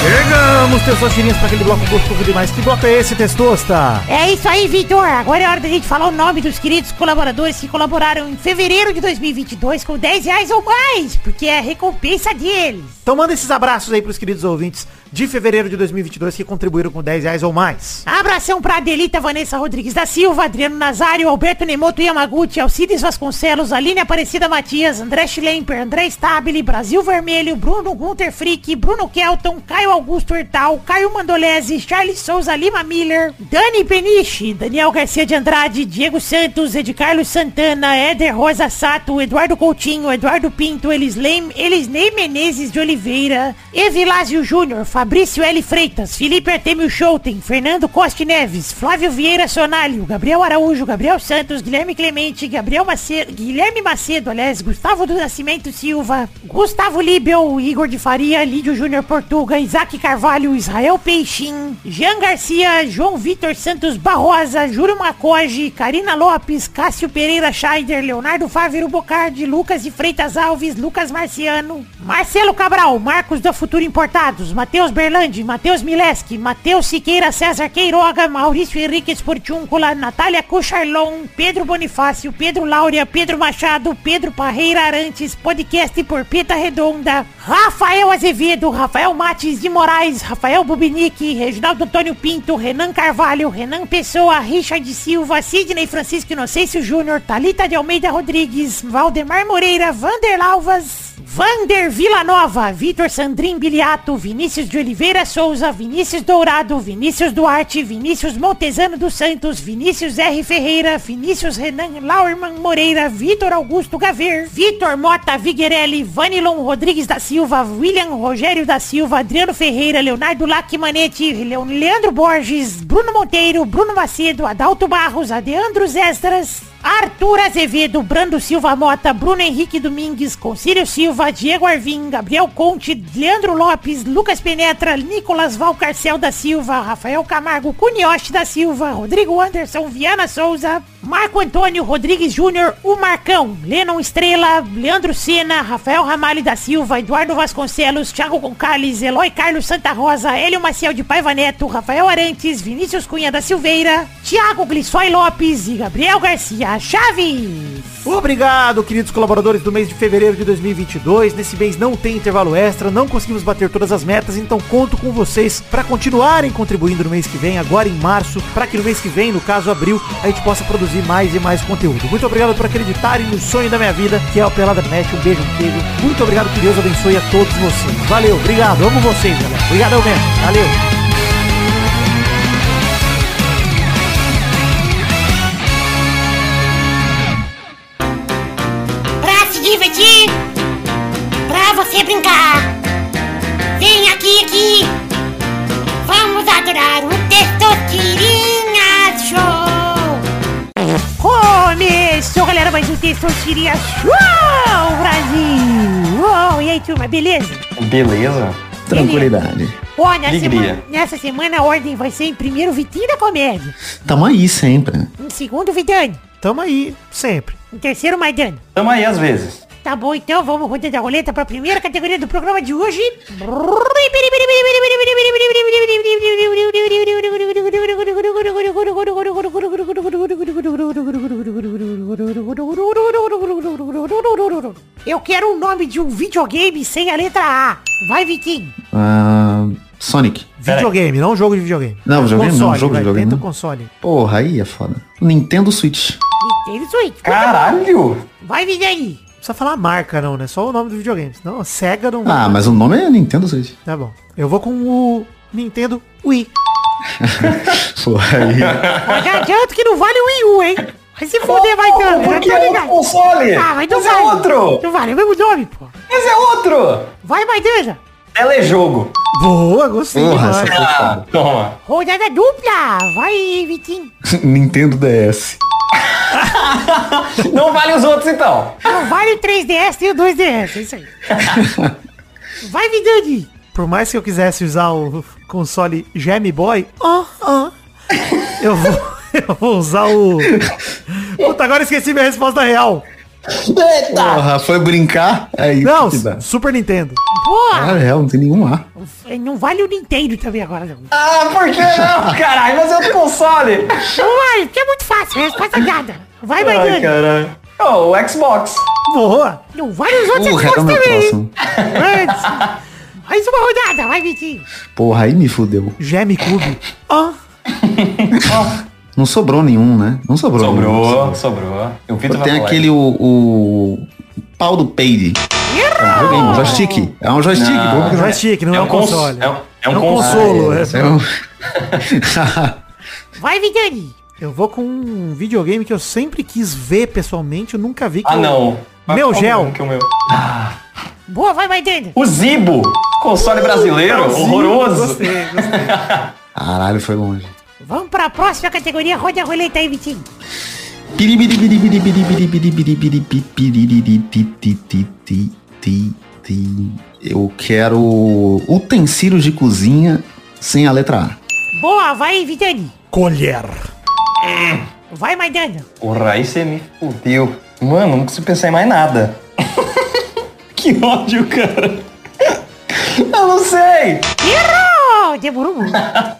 Chegamos, testosterinhas, pra aquele bloco gostoso demais. Que bloco é esse, Testosta? É isso aí, Vitor. Agora é hora da gente falar o nome dos queridos colaboradores que colaboraram em fevereiro de 2022 com 10 reais ou mais, porque é a recompensa deles. Então manda esses abraços aí pros queridos ouvintes de fevereiro de 2022 que contribuíram com 10 reais ou mais. Abração pra Adelita Vanessa Rodrigues da Silva, Adriano Nazário, Alberto Nemoto Yamaguchi, Alcides Vasconcelos, Aline Aparecida Matias, André Schlemper, André Stabile, Brasil Vermelho, Bruno Gunter Frick, Bruno Kelton, Caio Augusto Hertal, Caio Mandolese, Charles Souza Lima Miller, Dani Peniche, Daniel Garcia de Andrade, Diego Santos, Ed Carlos Santana, Éder Rosa Sato, Eduardo Coutinho, Eduardo Pinto, Elisnei Menezes de Oliveira, Evilásio Júnior, Fabrício L. Freitas, Felipe Artemio Schouten, Fernando Costa Neves, Flávio Vieira Sonalho, Gabriel Araújo, Gabriel Santos, Guilherme Clemente, Gabriel Macedo, Guilherme Macedo, aliás, Gustavo do Nascimento Silva, Gustavo Libel, Igor de Faria, Lídio Júnior Portuga, Isaac Carvalho, Israel Peixin, Jean Garcia, João Vitor Santos Barrosa, Júlio Macoge, Karina Lopes, Cássio Pereira Scheider, Leonardo Fávero Bocardi, Lucas de Freitas Alves, Lucas Marciano, Marcelo Cabral, Marcos da Futuro Importados, Matheus Berlandi, Matheus Mileski, Matheus Siqueira, César Queiroga, Maurício Henrique Esportiúncula, Natália Cucharlon, Pedro Bonifácio, Pedro Laura, Pedro Machado, Pedro Parreira Arantes, podcast por Pita Redonda, Rafael Azevedo, Rafael Mates de Moraes, Rafael Bubinique, Reginaldo Antônio Pinto, Renan Carvalho, Renan Pessoa, Richard Silva, Sidney Francisco Inocêncio Júnior, Talita de Almeida Rodrigues, Valdemar Moreira, Vander Lavas, Vander Villanova, Vitor Sandrin Biliato, Vinícius de Oliveira Souza, Vinícius Dourado, Vinícius Duarte, Vinícius Montezano dos Santos, Vinícius R. Ferreira, Vinícius Renan Lauerman Moreira, Vitor Augusto Gaver, Vitor Mota Viguerelli, Vanilon Rodrigues da Silva, William Rogério da Silva, Adriano Ferreira, Leonardo Lacmanetti, Leo- Leandro Borges, Bruno Monteiro, Bruno Macedo, Adalto Barros, Adeandros Extras, Arthur Azevedo, Brando Silva Mota, Bruno Henrique Domingues, Concílio Silva, Diego Arvim, Gabriel Conte, Leandro Lopes, Lucas Penetra, Nicolas Valcarcel da Silva, Rafael Camargo, Cunioche da Silva, Rodrigo Anderson, Viana Souza, Marco Antônio Rodrigues Júnior, o Marcão, Lennon Estrela, Leandro Sena, Rafael Ramalho da Silva, Eduardo Vasconcelos, Thiago Gonçalves, Eloy Carlos Santa Rosa, Hélio Maciel de Paiva Neto, Rafael Arantes, Vinícius Cunha da Silveira, Thiago Glissói Lopes e Gabriel Garcia Chaves. Obrigado, queridos colaboradores do mês de fevereiro de 2022. Nesse mês não tem intervalo extra, não conseguimos bater todas as metas, então conto com vocês para continuarem contribuindo no mês que vem, agora em março, para que no mês que vem, no caso abril, a gente possa produzir mais e mais conteúdo. Muito obrigado por acreditarem no sonho da minha vida, que é o Pelada Net. Um beijo, um. Muito obrigado, que Deus abençoe a todos vocês. Valeu, obrigado, amo vocês, galera. Obrigadão mesmo. Valeu. Um Testosterinha Show, Brasil! Uou, e aí, turma, beleza? Beleza. Tranquilidade. Ó, nessa semana, nessa semana a ordem vai ser em primeiro Vitinho da Comédia, Tamo aí sempre. em segundo Vidani, Tamo aí, sempre. em terceiro Maidana. Tamo aí às vezes. Tá bom, então vamos rodando a roleta para a primeira categoria do programa de hoje. Eu quero o nome de um videogame sem a letra A. Vai, Vitinho. Ah, Sonic. Videogame, não jogo de videogame. Não, videogame não, jogo de videogame Tenta o não. console. Porra, aí é foda. Nintendo Switch. Nintendo Switch. Caralho! Vai, Vidani. Não precisa falar a marca não, né? Só o nome do videogame. Senão a SEGA não Ah, mas o nome é Nintendo Switch. Tá bom. Eu vou com o Nintendo Wii. Porra, aí. Ó, Já adianto que não vale o Wii U, hein? Vai se fuder, vai dando. Por que é outro console? Ah, mas não Esse é vale. outro! Não vale, é o mesmo nome, pô. Esse é outro! Vai, Maidana. Telejogo. Boa, gostei. Porra, demais. Ah, toma. Rodada dupla. Vai, Vitinho. Nintendo DS. Não vale os outros então. Não vale o 3DS e o 2DS, é isso aí. Vai, Vidani. Por mais que eu quisesse usar o console Game Boy, ó, ó, eu vou, eu vou usar o... Puta, agora esqueci minha resposta real. Porra, foi brincar? É isso Não, que. Super Nintendo. Porra, Ah, é, não tem nenhum A. não vale o Nintendo também agora, não. Ah, por que não? Caralho, mas é outro console. Vale, porque é muito fácil, resposta dada. Vai, Ai, Maidana. caralho. Oh, o Xbox. Boa. Não vale os outros Porra, Xbox meu também. Mais uma rodada, vai, Vitinho. Porra, aí me fudeu. Geme Cube. Ó, Não sobrou nenhum, né? Não sobrou. nenhum. Sobrou, sobrou. O Vitor vai Tem aquele, o, o pau do peide. É um videogame, um joystick. É um joystick. Não. que não é? joystick, não é, um cons- console. É um, é um É um console. consolo, é. É um... Vai, Vidani. Eu vou com um videogame que eu sempre quis ver pessoalmente, eu nunca vi. que Ah, eu- não. Meu gel. que é o meu? Boa, vai, Maidana. O Zibo. Console brasileiro. horroroso. Gostei, gostei. Caralho, foi longe. Vamos pra próxima categoria. Roda a roleta aí, Vitinho. Eu quero utensílios de cozinha sem a letra A. Boa, vai, Vidani. Colher. Vai, Maidana. Porra, aí você me fudeu. Mano, não consigo pensar em mais nada. que ódio, cara. Eu não sei. Errou! Demorou muito.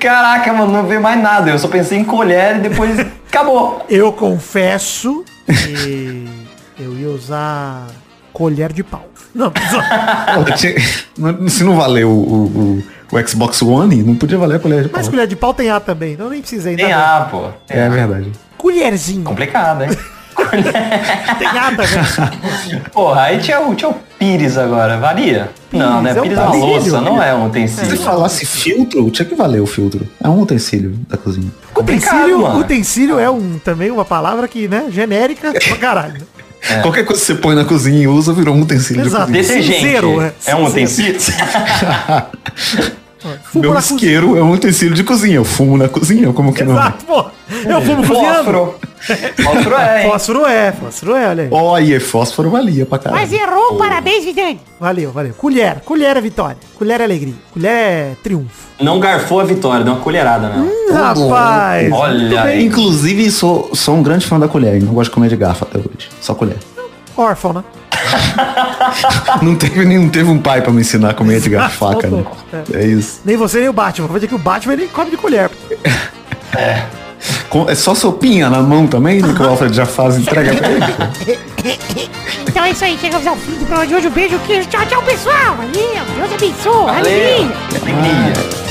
Caraca, mano, não veio mais nada. Eu só pensei em colher e depois acabou. Eu confesso que eu ia usar colher de pau. Não, só- Se não valeu o, o, o- Xbox One, não podia valer a colher de pau. mas colher de pau tem A também, então eu nem precisei. Tem ainda bem. A, pô. É verdade. Colherzinho. Complicado, hein? Tem A também. Porra, aí tinha, o- tinha o Pires agora. Varia? não, né? é um Pires é uma utensílio. louça, não é um Se utensílio. falasse filtro, tinha que valer o filtro. É um utensílio da cozinha. Utensílio, mano. utensílio é um, também uma palavra que, né, genérica pra caralho. Qualquer coisa que você põe na cozinha e usa, virou um utensílio Exato. de cozinha. Detergente. Cinzeiro, é. É um utensílio? Fumo Meu na cozinha. isqueiro é um utensílio de cozinha. Eu fumo na cozinha, como que não? é? Exato, pô. Eu fumo cozinhando. Fósforo. Fósforo é, hein? Fósforo é, fósforo é, olha aí. Olha, fósforo valia pra caralho. Mas errou, parabéns, Vidani. Valeu, valeu. Colher, colher é vitória. Colher é alegria. Colher é triunfo. Não garfou a vitória, deu uma colherada, né? Hum, rapaz. Olha. Inclusive, sou, sou um grande fã da colher. Não gosto de comer de garfo até hoje. Só colher. Órfão, né? Não teve, nem, não teve um pai pra me ensinar a comer de garfo e faca, né? É isso. Nem você nem o Batman. Vou dizer que o Batman ele come de colher. Com- É só sopinha na mão também, né? Que o Alfred já faz entrega pra ele. Então é isso aí, chegamos ao fim do programa de hoje. Um beijo, queijo. Tchau, tchau, pessoal. Valeu, Deus abençoe. Valeu. Alegria. Alegria.